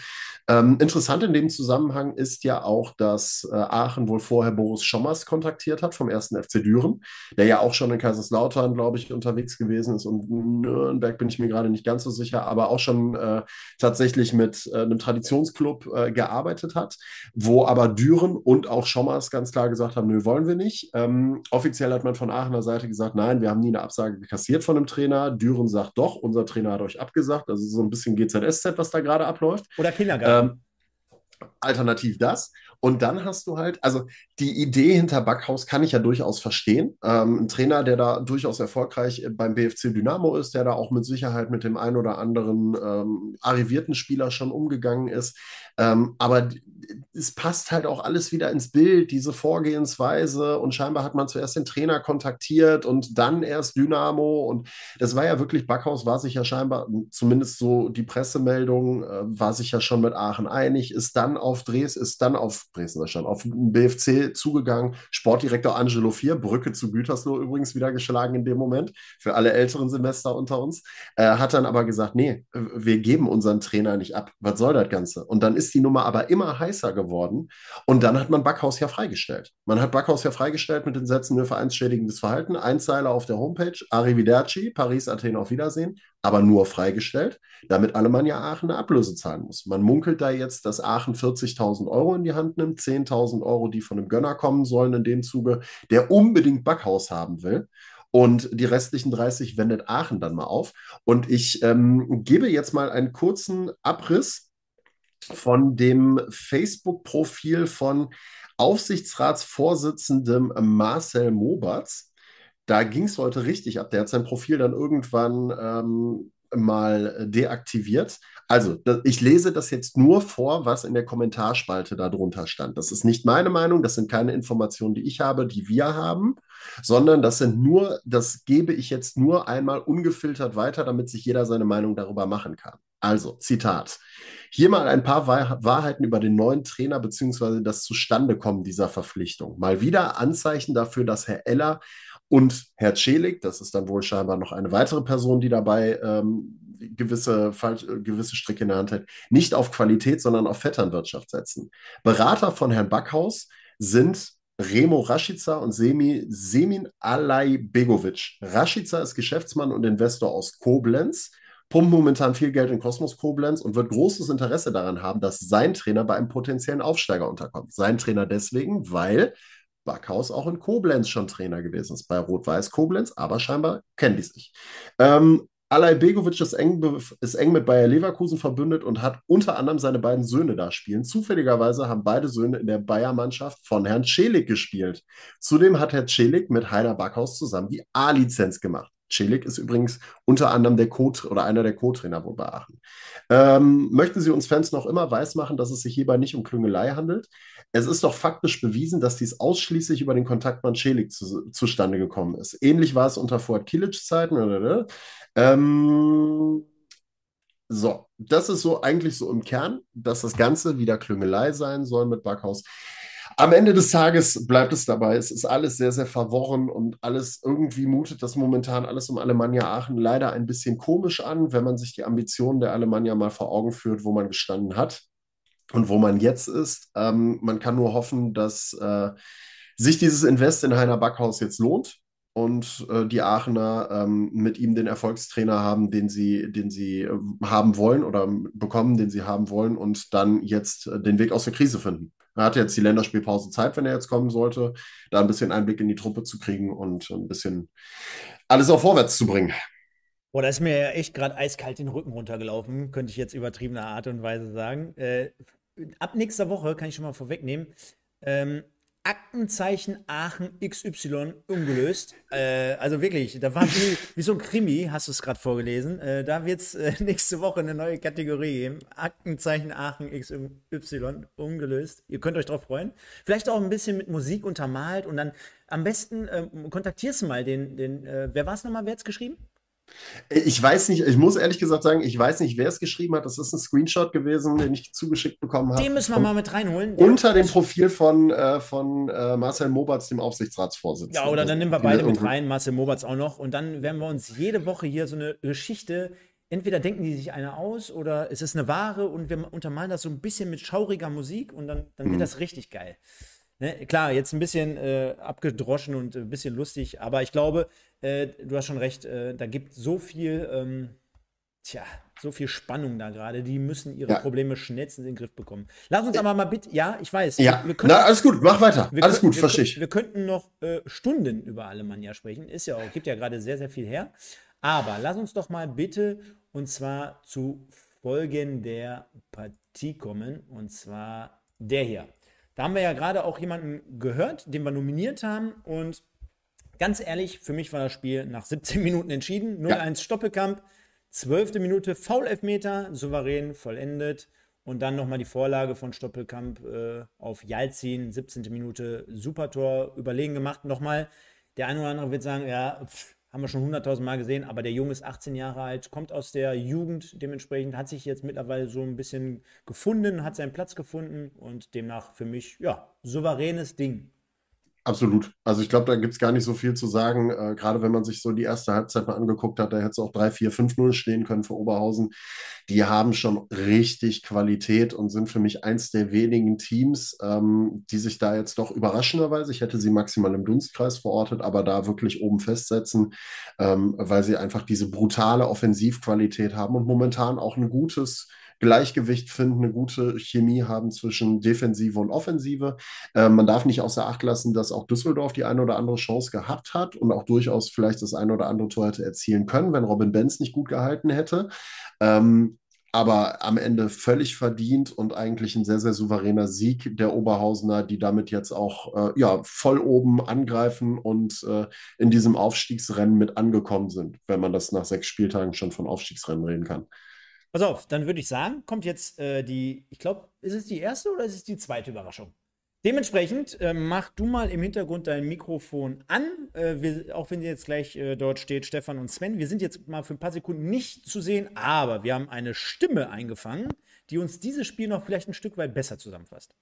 Ähm, interessant in dem Zusammenhang ist ja auch, dass äh, Aachen wohl vorher Boris Schommers kontaktiert hat vom ersten FC Düren, der ja auch schon in Kaiserslautern, glaube ich, unterwegs gewesen ist und Nürnberg bin ich mir gerade nicht ganz so sicher, aber auch schon äh, tatsächlich mit äh, einem Traditionsclub äh, gearbeitet hat, wo aber Düren und auch Schommers ganz klar gesagt haben, nö, wollen wir nicht. Ähm, offiziell hat man von Aachener Seite gesagt, nein, wir haben nie eine Absage kassiert von dem Trainer. Düren sagt doch, unser Trainer hat euch abgesagt. Also so ein bisschen GZSZ, was da gerade abläuft. Oder Kindergarten. Ähm, alternativ das. Und dann hast du halt, also die Idee hinter Backhaus kann ich ja durchaus verstehen. Ähm, ein Trainer, der da durchaus erfolgreich beim BFC Dynamo ist, der da auch mit Sicherheit mit dem einen oder anderen ähm, arrivierten Spieler schon umgegangen ist. Ähm, aber es passt halt auch alles wieder ins Bild, diese Vorgehensweise. Und scheinbar hat man zuerst den Trainer kontaktiert und dann erst Dynamo. Und das war ja wirklich, Backhaus war sich ja scheinbar, zumindest so die Pressemeldung, äh, war sich ja schon mit Aachen einig, ist dann auf Dres, ist dann auf Dresden, schon, auf BFC zugegangen. Sportdirektor Angelo Vier, Brücke zu Gütersloh übrigens wieder geschlagen in dem Moment, für alle älteren Semester unter uns, äh, hat dann aber gesagt, nee, wir geben unseren Trainer nicht ab. Was soll das Ganze? Und dann ist die Nummer aber immer heißer geworden. Und dann hat man Backhaus ja freigestellt. Man hat Backhaus ja freigestellt mit den Sätzen für vereinsschädigendes Verhalten. Einzeiler auf der Homepage, Arrivederci, Paris, Athen, auf Wiedersehen. aber nur freigestellt, damit Alemannia Aachen eine Ablöse zahlen muss. Man munkelt da jetzt, dass Aachen 40.000 Euro in die Hand nimmt, 10.000 Euro, die von einem Gönner kommen sollen in dem Zuge, der unbedingt Backhaus haben will. Und die restlichen 30 wendet Aachen dann mal auf. Und ich ähm, gebe jetzt mal einen kurzen Abriss von dem Facebook-Profil von Aufsichtsratsvorsitzendem Marcel Mobatz. Da ging es heute richtig ab. Der hat sein Profil dann irgendwann ähm, mal deaktiviert. Also, ich lese das jetzt nur vor, was in der Kommentarspalte darunter stand. Das ist nicht meine Meinung, das sind keine Informationen, die ich habe, die wir haben, sondern das sind nur, das gebe ich jetzt nur einmal ungefiltert weiter, damit sich jeder seine Meinung darüber machen kann. Also, Zitat. Hier mal ein paar Wahrheiten über den neuen Trainer bzw. das Zustandekommen dieser Verpflichtung. Mal wieder Anzeichen dafür, dass Herr Eller und Herr Celik, das ist dann wohl scheinbar noch eine weitere Person, die dabei ähm, gewisse, falsch, gewisse Stricke in der Hand hat, nicht auf Qualität, sondern auf Vetternwirtschaft setzen. Berater von Herrn Backhaus sind Remo Rashica und Semi, Semin Alay-Begovic. Rashica ist Geschäftsmann und Investor aus Koblenz, pumpt momentan viel Geld in Kosmos Koblenz und wird großes Interesse daran haben, dass sein Trainer bei einem potenziellen Aufsteiger unterkommt. Sein Trainer deswegen, weil Backhaus auch in Koblenz schon Trainer gewesen ist, bei Rot-Weiß Koblenz, aber scheinbar kennen die sich. Ähm, Alay Begovic ist eng, ist eng mit Bayer Leverkusen verbündet und hat unter anderem seine beiden Söhne da spielen. Zufälligerweise haben beide Söhne in der Bayer-Mannschaft von Herrn Celik gespielt. Zudem hat Herr Celik mit Heiner Backhaus zusammen die A-Lizenz gemacht. Celik ist übrigens unter anderem der Co oder einer der Co-Trainer wohl bei Aachen. Ähm, möchten Sie uns Fans noch immer weismachen, dass es sich hierbei nicht um Klüngelei handelt? Es ist doch faktisch bewiesen, dass dies ausschließlich über den Kontaktmann Celik zu, zustande gekommen ist. Ähnlich war es unter Ford Kilic Zeiten. Ähm, so, das ist so eigentlich so im Kern, dass das Ganze wieder Klüngelei sein soll mit Backhaus. Am Ende des Tages bleibt es dabei. Es ist alles sehr, sehr verworren und alles irgendwie mutet das momentan alles um Alemannia Aachen leider ein bisschen komisch an, wenn man sich die Ambitionen der Alemannia mal vor Augen führt, wo man gestanden hat und wo man jetzt ist. Ähm, man kann nur hoffen, dass äh, sich dieses Invest in Heiner Backhaus jetzt lohnt und äh, die Aachener ähm, mit ihm den Erfolgstrainer haben, den sie, den sie äh, haben wollen oder bekommen, den sie haben wollen und dann jetzt äh, den Weg aus der Krise finden. Er hat jetzt die Länderspielpause Zeit, wenn er jetzt kommen sollte, da ein bisschen Einblick in die Truppe zu kriegen und ein bisschen alles auch vorwärts zu bringen. Boah, da ist mir ja echt gerade eiskalt den Rücken runtergelaufen, könnte ich jetzt übertriebener Art und Weise sagen. Äh, ab nächster Woche kann ich schon mal vorwegnehmen. Ähm, Aktenzeichen Aachen XY ungelöst. Äh, also wirklich, da war wie, wie so ein Krimi, hast du es gerade vorgelesen. Äh, da wird es äh, [LAUGHS] nächste Woche eine neue Kategorie geben. Aktenzeichen Aachen XY ungelöst. Ihr könnt euch drauf freuen. Vielleicht auch ein bisschen mit Musik untermalt und dann am besten ähm, kontaktierst du mal den, den äh, wer war es nochmal, wer hat es geschrieben? Ich weiß nicht, ich muss ehrlich gesagt sagen, ich weiß nicht, wer es geschrieben hat. Das ist ein Screenshot gewesen, den ich zugeschickt bekommen habe. Den müssen wir mal mit reinholen. Unter dem Profil von, äh, von äh, Marcel Mobatz, dem Aufsichtsratsvorsitzenden. Ja, oder dann nehmen wir beide mit rein, Marcel Mobatz auch noch. Und dann werden wir uns jede Woche hier so eine Geschichte. Entweder denken die sich eine aus oder es ist eine wahre und wir untermalen das so ein bisschen mit schauriger Musik und dann, dann wird mhm. das richtig geil. Ne? Klar, jetzt ein bisschen äh, abgedroschen und ein bisschen lustig, aber ich glaube, äh, du hast schon recht, äh, da gibt so viel, ähm, tja, so viel Spannung da gerade. Die müssen ihre ja. Probleme schnellstens in den Griff bekommen. Lass uns aber mal bitte, ja, ich weiß. Ja, wir können, Na, alles gut, mach weiter. Alles können, gut, verstehe ich. Wir könnten noch äh, Stunden über Alemannia sprechen. Ist ja auch, gibt ja gerade sehr, sehr viel her. Aber lass uns doch mal bitte und zwar zu Folgen der Partie kommen. Und zwar der hier. Da haben wir ja gerade auch jemanden gehört, den wir nominiert haben. Und ganz ehrlich, für mich war das Spiel nach 17 [LAUGHS] Minuten entschieden. 0-1 ja. Stoppelkamp, 12. Minute Foul-Elfmeter, souverän vollendet. Und dann nochmal die Vorlage von Stoppelkamp äh, auf Jalzin, 17. Minute, Supertor, überlegen gemacht. Nochmal, der eine oder andere wird sagen, ja, pff, haben wir schon 100.000 Mal gesehen, aber der Junge ist 18 Jahre alt, kommt aus der Jugend, dementsprechend hat sich jetzt mittlerweile so ein bisschen gefunden, hat seinen Platz gefunden und demnach für mich, ja, souveränes Ding. Absolut. Also ich glaube, da gibt es gar nicht so viel zu sagen. Äh, gerade wenn man sich so die erste Halbzeit mal angeguckt hat, da hätte es auch 3, 4, 5-0 stehen können für Oberhausen. Die haben schon richtig Qualität und sind für mich eins der wenigen Teams, ähm, die sich da jetzt doch überraschenderweise, ich hätte sie maximal im Dunstkreis verortet, aber da wirklich oben festsetzen, ähm, weil sie einfach diese brutale Offensivqualität haben und momentan auch ein gutes Gleichgewicht finden, eine gute Chemie haben zwischen Defensive und Offensive. Äh, man darf nicht außer Acht lassen, dass auch Düsseldorf die eine oder andere Chance gehabt hat und auch durchaus vielleicht das eine oder andere Tor hätte erzielen können, wenn Robin Benz nicht gut gehalten hätte. Ähm, aber am Ende völlig verdient und eigentlich ein sehr, sehr souveräner Sieg der Oberhausener, die damit jetzt auch äh, ja, voll oben angreifen und äh, in diesem Aufstiegsrennen mit angekommen sind, wenn man das nach sechs Spieltagen schon von Aufstiegsrennen reden kann. Pass auf, dann würde ich sagen, kommt jetzt äh, die, ich glaube, ist es die erste oder ist es die zweite Überraschung? Dementsprechend äh, mach du mal im Hintergrund dein Mikrofon an, äh, wir, auch wenn jetzt gleich äh, dort steht Stefan und Sven. Wir sind jetzt mal für ein paar Sekunden nicht zu sehen, aber wir haben eine Stimme eingefangen, die uns dieses Spiel noch vielleicht ein Stück weit besser zusammenfasst.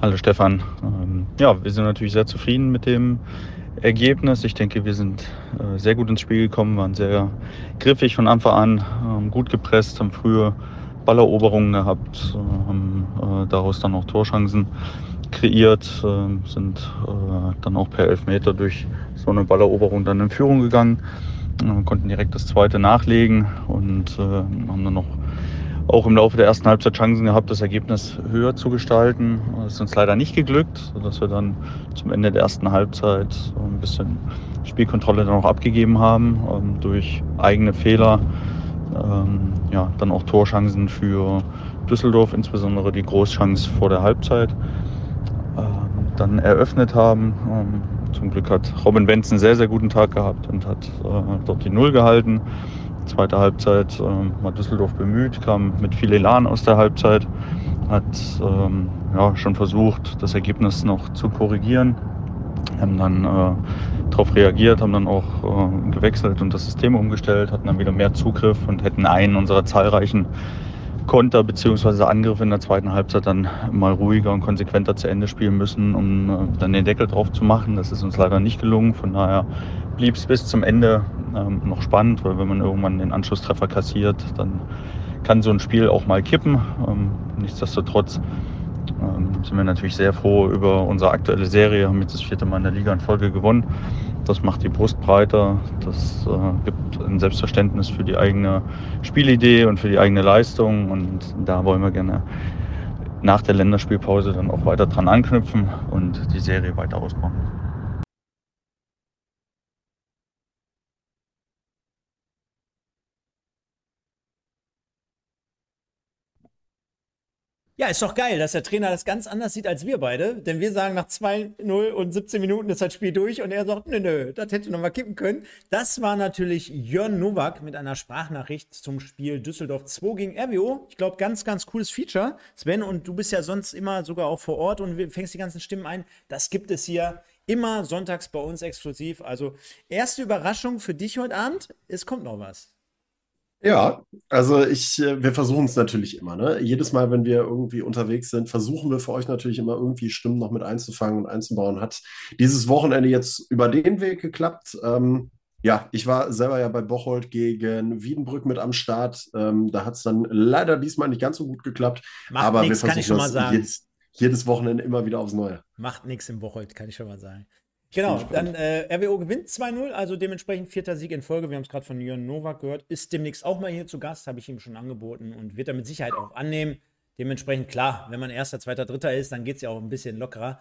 Hallo Stefan. Ähm, ja, wir sind natürlich sehr zufrieden mit dem Ergebnis. Ich denke, wir sind äh, sehr gut ins Spiel gekommen, waren sehr griffig von Anfang an, gut gepresst, haben frühe Balleroberungen gehabt, äh, haben äh, daraus dann auch Torchancen kreiert, ähm, sind dann auch per Elfmeter durch so eine Balleroberung dann in Führung gegangen, konnten direkt das zweite nachlegen und haben dann noch auch im Laufe der ersten Halbzeit Chancen gehabt, das Ergebnis höher zu gestalten. Das ist uns leider nicht geglückt, sodass wir dann zum Ende der ersten Halbzeit ein bisschen Spielkontrolle dann auch abgegeben haben ähm, durch eigene Fehler. Ähm, ja, dann auch Torchancen für Düsseldorf, insbesondere die Großchance vor der Halbzeit, ähm, dann eröffnet haben. Zum Glück hat Robin Wenz einen sehr, sehr guten Tag gehabt und hat äh, dort die Null gehalten. Zweite Halbzeit äh, war Düsseldorf bemüht, kam mit viel Elan aus der Halbzeit, hat ähm, ja, schon versucht, das Ergebnis noch zu korrigieren. Haben dann äh, darauf reagiert, haben dann auch äh, gewechselt und das System umgestellt, hatten dann wieder mehr Zugriff und hätten einen unserer zahlreichen Konter bzw. Angriffe in der zweiten Halbzeit dann mal ruhiger und konsequenter zu Ende spielen müssen, um äh, dann den Deckel drauf zu machen. Das ist uns leider nicht gelungen. Von daher blieb es bis zum Ende ähm, noch spannend, weil wenn man irgendwann den Anschlusstreffer kassiert, dann kann so ein Spiel auch mal kippen. Ähm, nichtsdestotrotz ähm, sind wir natürlich sehr froh über unsere aktuelle Serie, haben jetzt das vierte Mal in der Liga in Folge gewonnen. Das macht die Brust breiter, das äh, gibt ein Selbstverständnis für die eigene Spielidee und für die eigene Leistung und da wollen wir gerne nach der Länderspielpause dann auch weiter dran anknüpfen und die Serie weiter ausbauen. Ja, ist doch geil, dass der Trainer das ganz anders sieht als wir beide. Denn wir sagen nach 2-0 und 17 Minuten ist das Spiel durch und er sagt, nö, nö, das hätte noch mal kippen können. Das war natürlich Jörn Nowak mit einer Sprachnachricht zum Spiel Düsseldorf 2 gegen RWO. Ich glaube, ganz, ganz cooles Feature. Sven, und du bist ja sonst immer sogar auch vor Ort und fängst die ganzen Stimmen ein. Das gibt es hier immer sonntags bei uns exklusiv. Also, erste Überraschung für dich heute Abend. Es kommt noch was. Ja, also ich, äh, wir versuchen es natürlich immer. Ne? Jedes Mal, wenn wir irgendwie unterwegs sind, versuchen wir für euch natürlich immer irgendwie Stimmen noch mit einzufangen und einzubauen. Hat dieses Wochenende jetzt über den Weg geklappt. Ähm, ja, ich war selber ja bei Bocholt gegen Wiedenbrück mit am Start. Ähm, da hat es dann leider diesmal nicht ganz so gut geklappt. Macht aber nix, wir versuchen kann ich schon mal sagen. Jedes, jedes Wochenende immer wieder aufs Neue. Macht nichts im Bocholt, kann ich schon mal sagen. Genau, dann äh, RWO gewinnt 2-0, also dementsprechend vierter Sieg in Folge. Wir haben es gerade von Jörn Nowak gehört. Ist demnächst auch mal hier zu Gast, habe ich ihm schon angeboten und wird er mit Sicherheit auch annehmen. Dementsprechend klar, wenn man erster, zweiter, dritter ist, dann geht es ja auch ein bisschen lockerer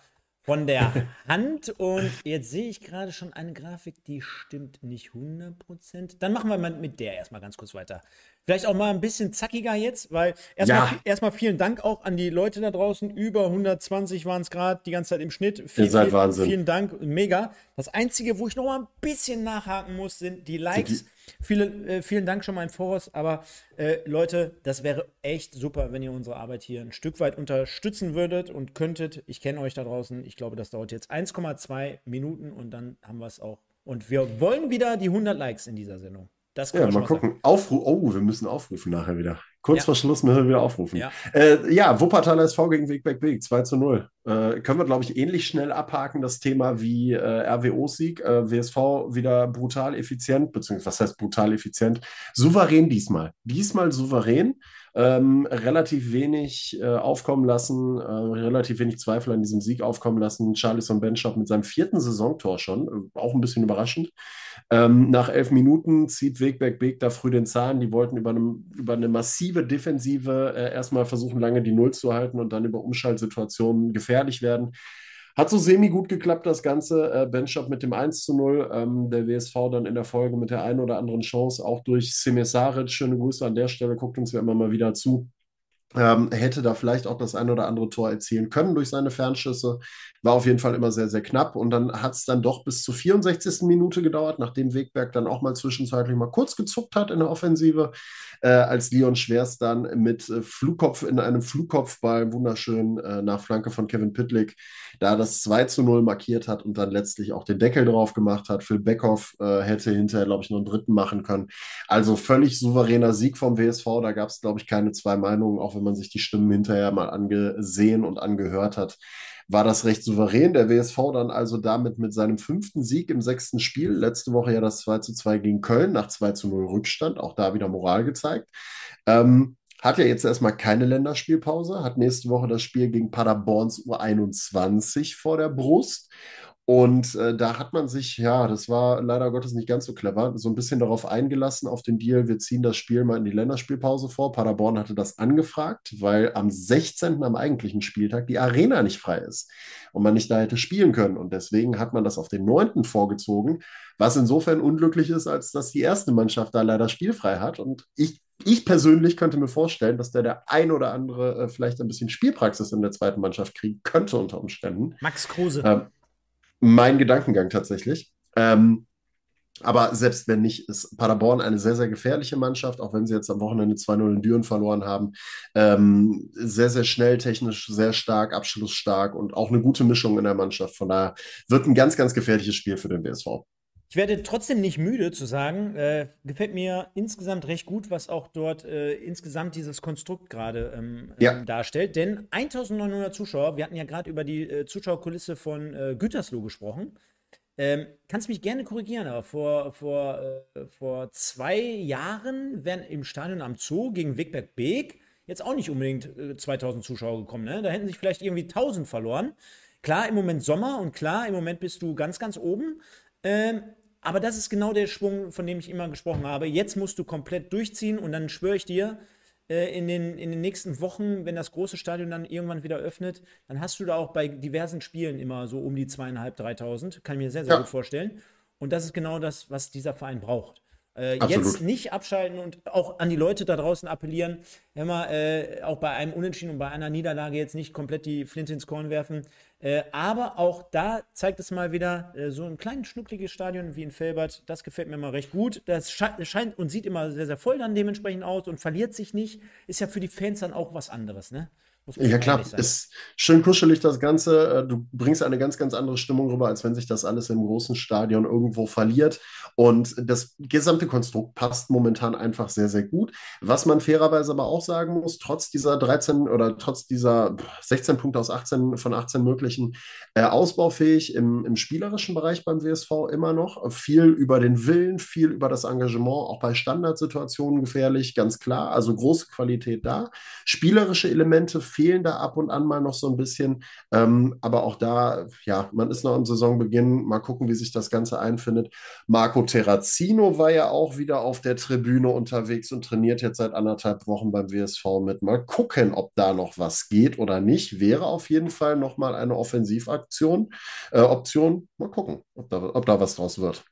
von der Hand. Und jetzt sehe ich gerade schon eine Grafik, die stimmt nicht 100%. Dann machen wir mal mit der erstmal ganz kurz weiter. Vielleicht auch mal ein bisschen zackiger jetzt, weil erstmal, ja. erstmal vielen Dank auch an die Leute da draußen. Über 120 waren es gerade die ganze Zeit im Schnitt. Viel, Ihr seid viel, Wahnsinn. Vielen Dank, mega. Das Einzige, wo ich noch mal ein bisschen nachhaken muss, sind die Likes. Viele, äh, vielen Dank schon mal im Voraus, aber äh, Leute, das wäre echt super, wenn ihr unsere Arbeit hier ein Stück weit unterstützen würdet und könntet. Ich kenne euch da draußen. Ich glaube, das dauert jetzt 1,2 Minuten und dann haben wir es auch. Und wir wollen wieder die 100 Likes in dieser Sendung. Das ja, mal gucken. Aufruf, oh, wir müssen aufrufen nachher wieder. Kurz ja. vor Schluss müssen wir wieder aufrufen. Ja, äh, ja Wuppertaler SV gegen Wegback Weg, 2 zu 0. Äh, können wir, glaube ich, ähnlich schnell abhaken, das Thema wie äh, RWO-Sieg. Äh, WSV wieder brutal effizient, beziehungsweise was heißt brutal effizient? Souverän diesmal. Diesmal souverän. Ähm, relativ wenig äh, aufkommen lassen, äh, relativ wenig Zweifel an diesem Sieg aufkommen lassen. Charlison Benchop mit seinem vierten Saisontor schon, äh, auch ein bisschen überraschend. Ähm, nach elf Minuten zieht Wegberg Beek da früh den Zahn. Die wollten über, einem, über eine massive Defensive äh, erstmal versuchen, lange die Null zu halten und dann über Umschaltsituationen gefährlich werden. Hat so semi gut geklappt, das Ganze. Äh, Benchop mit dem 1 zu 0. Ähm, der WSV dann in der Folge mit der einen oder anderen Chance, auch durch Semir Saric. Schöne Grüße an der Stelle, guckt uns ja immer mal wieder zu. Ähm, hätte da vielleicht auch das ein oder andere Tor erzielen können durch seine Fernschüsse. War auf jeden Fall immer sehr, sehr knapp. Und dann hat es dann doch bis zur 64. Minute gedauert, nachdem Wegberg dann auch mal zwischenzeitlich mal kurz gezuckt hat in der Offensive, äh, als Leon Schwers dann mit äh, Flugkopf in einem Flugkopfball wunderschön äh, nach Flanke von Kevin Pitlick da das 2 zu 0 markiert hat und dann letztlich auch den Deckel drauf gemacht hat. Phil Beckhoff äh, hätte hinterher, glaube ich, noch einen dritten machen können. Also völlig souveräner Sieg vom WSV. Da gab es, glaube ich, keine zwei Meinungen, auch wenn man sich die Stimmen hinterher mal angesehen und angehört hat war das recht souverän. Der WSV dann also damit mit seinem fünften Sieg im sechsten Spiel. Letzte Woche ja das 2 zu 2 gegen Köln nach 2 zu 0 Rückstand. Auch da wieder Moral gezeigt. Ähm, hat ja jetzt erstmal keine Länderspielpause, hat nächste Woche das Spiel gegen Paderborns U21 vor der Brust. Und äh, da hat man sich, ja, das war leider Gottes nicht ganz so clever, so ein bisschen darauf eingelassen, auf den Deal, wir ziehen das Spiel mal in die Länderspielpause vor. Paderborn hatte das angefragt, weil am 16., am eigentlichen Spieltag, die Arena nicht frei ist und man nicht da hätte spielen können. Und deswegen hat man das auf den 9. vorgezogen, was insofern unglücklich ist, als dass die erste Mannschaft da leider spielfrei hat. Und ich ich persönlich könnte mir vorstellen, dass der der ein oder andere äh, vielleicht ein bisschen Spielpraxis in der zweiten Mannschaft kriegen könnte unter Umständen. Max Kruse. Ähm, mein Gedankengang tatsächlich. Ähm, aber selbst wenn nicht, ist Paderborn eine sehr, sehr gefährliche Mannschaft, auch wenn sie jetzt am Wochenende 2-0 in Düren verloren haben. Ähm, sehr, sehr schnell, technisch sehr stark, abschlussstark und auch eine gute Mischung in der Mannschaft. Von daher wird ein ganz, ganz gefährliches Spiel für den BSV. Ich werde trotzdem nicht müde zu sagen, äh, gefällt mir insgesamt recht gut, was auch dort äh, insgesamt dieses Konstrukt gerade ähm, ja. ähm, darstellt. Denn 1900 Zuschauer, wir hatten ja gerade über die äh, Zuschauerkulisse von äh, Gütersloh gesprochen. Ähm, kannst mich gerne korrigieren, aber vor, vor, äh, vor zwei Jahren wären im Stadion am Zoo gegen Wegberg Beek jetzt auch nicht unbedingt 2000 äh, Zuschauer gekommen. Ne? Da hätten sich vielleicht irgendwie 1000 verloren. Klar, im Moment Sommer und klar, im Moment bist du ganz, ganz oben. Ähm, aber das ist genau der Schwung, von dem ich immer gesprochen habe. Jetzt musst du komplett durchziehen und dann schwöre ich dir, äh, in den, in den nächsten Wochen, wenn das große Stadion dann irgendwann wieder öffnet, dann hast du da auch bei diversen Spielen immer so um die zweieinhalb, dreitausend. Kann ich mir sehr, sehr ja. gut vorstellen. Und das ist genau das, was dieser Verein braucht. Äh, jetzt nicht abschalten und auch an die Leute da draußen appellieren. Immer äh, auch bei einem Unentschieden und bei einer Niederlage jetzt nicht komplett die Flinte ins Korn werfen. Äh, aber auch da zeigt es mal wieder äh, so ein kleines schnuckliges Stadion wie in Felbert. Das gefällt mir mal recht gut. Das sche scheint und sieht immer sehr, sehr voll dann dementsprechend aus und verliert sich nicht. Ist ja für die Fans dann auch was anderes, ne? Ja, klar, ist schön kuschelig das Ganze. Äh, du bringst eine ganz, ganz andere Stimmung rüber, als wenn sich das alles im großen Stadion irgendwo verliert. Und das gesamte Konstrukt passt momentan einfach sehr, sehr gut. Was man fairerweise aber auch sagen muss, trotz dieser 13 oder trotz dieser 16 Punkte aus 18 von 18 möglichen, äh, ausbaufähig im, im spielerischen Bereich beim WSV immer noch. Viel über den Willen, viel über das Engagement, auch bei Standardsituationen gefährlich, ganz klar. Also große Qualität da. Spielerische Elemente, fehlen da ab und an mal noch so ein bisschen. Ähm, aber auch da, ja, man ist noch am Saisonbeginn. Mal gucken, wie sich das Ganze einfindet. Marco Terrazino war ja auch wieder auf der Tribüne unterwegs und trainiert jetzt seit anderthalb Wochen beim WSV mit. Mal gucken, ob da noch was geht oder nicht. Wäre auf jeden Fall nochmal eine Offensivaktion, äh, Option. Mal gucken, ob da, ob da was draus wird.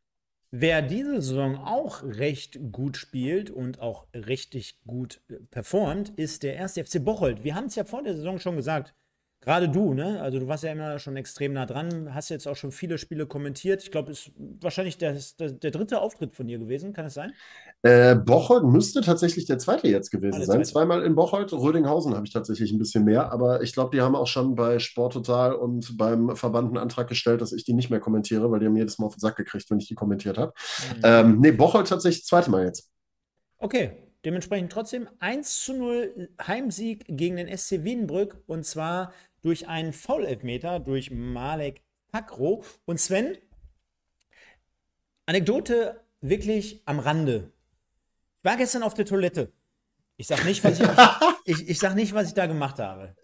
Wer diese Saison auch recht gut spielt und auch richtig gut äh, performt, ist der erste FC Bocholt. Wir haben es ja vor der Saison schon gesagt. Gerade du, ne? Also du warst ja immer schon extrem nah dran, hast jetzt auch schon viele Spiele kommentiert. Ich glaube, es ist wahrscheinlich der, der, der, dritte Auftritt von dir gewesen, kann es sein? Äh, Bocholt müsste tatsächlich der zweite jetzt gewesen ah, sein. Zweite. Zweimal in Bocholt, Rödinghausen habe ich tatsächlich ein bisschen mehr, aber ich glaube, die haben auch schon bei Sport Total und beim Verband einen Antrag gestellt, dass ich die nicht mehr kommentiere, weil die haben jedes Mal auf den Sack gekriegt, wenn ich die kommentiert habe. Mhm. Ähm, nee, Bocholt tatsächlich das zweite Mal jetzt. Okay, dementsprechend trotzdem 1 zu 0 Heimsieg gegen den SC Wiedenbrück und zwar durch einen Foul-Elfmeter durch Malek Pakro. Und Sven, Anekdote wirklich am Rande. Ich war gestern auf der Toilette. Ich sag nicht, was ich, [LAUGHS] ich, ich sag nicht, was ich da gemacht habe.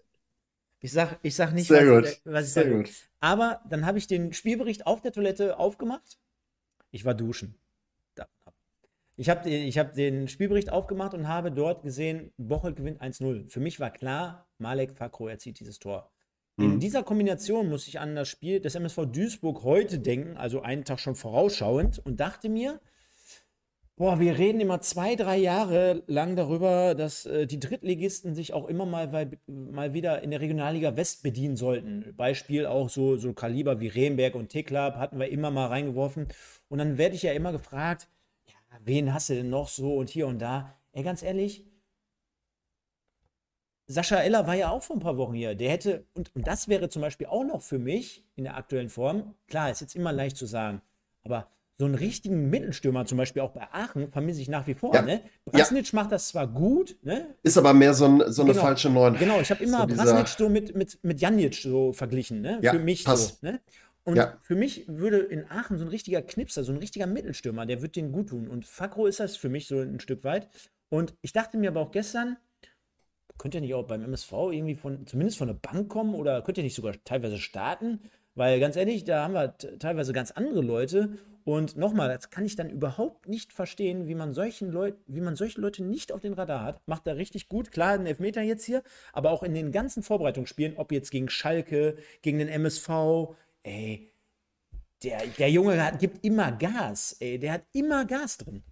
Ich sag, ich sag nicht, Sehr was, gut. was ich Sehr sage. gut. Aber dann habe ich den Spielbericht auf der Toilette aufgemacht. Ich war duschen. Ich habe ich hab den Spielbericht aufgemacht und habe dort gesehen, Bocholt gewinnt 1-0. Für mich war klar, Malek Fakro erzielt dieses Tor. Mhm. In dieser Kombination muss ich an das Spiel des MSV Duisburg heute denken, also einen Tag schon vorausschauend, und dachte mir, boah, wir reden immer zwei, drei Jahre lang darüber, dass äh, die Drittligisten sich auch immer mal, weil, mal wieder in der Regionalliga West bedienen sollten. Beispiel auch so, so Kaliber wie Remberg und Teklab hatten wir immer mal reingeworfen. Und dann werde ich ja immer gefragt, wen hast du denn noch so und hier und da? Ey, ganz ehrlich, Sascha Eller war ja auch vor ein paar Wochen hier. Der hätte, und, und das wäre zum Beispiel auch noch für mich in der aktuellen Form, klar, ist jetzt immer leicht zu sagen, aber so einen richtigen Mittelstürmer, zum Beispiel auch bei Aachen, vermisse ich nach wie vor. Ja. Ne? Brasnic ja. macht das zwar gut, ne? ist aber mehr so, ein, so eine genau. falsche Neun. Genau, ich habe immer so Brasnic so mit, mit, mit Janic so verglichen, ne? Ja, für mich passt. so. Ne? Und ja. für mich würde in Aachen so ein richtiger Knipser, so ein richtiger Mittelstürmer, der wird den gut tun. Und Fakro ist das für mich so ein Stück weit. Und ich dachte mir aber auch gestern, könnte er nicht auch beim MSV irgendwie von, zumindest von der Bank kommen oder könnte er nicht sogar teilweise starten? Weil ganz ehrlich, da haben wir teilweise ganz andere Leute. Und nochmal, das kann ich dann überhaupt nicht verstehen, wie man solchen Leuten, wie man solche Leute nicht auf den Radar hat. Macht er richtig gut. Klar, ein Elfmeter jetzt hier, aber auch in den ganzen Vorbereitungsspielen, ob jetzt gegen Schalke, gegen den MSV, ey, der, der Junge hat, gibt immer Gas, ey, der hat immer Gas drin.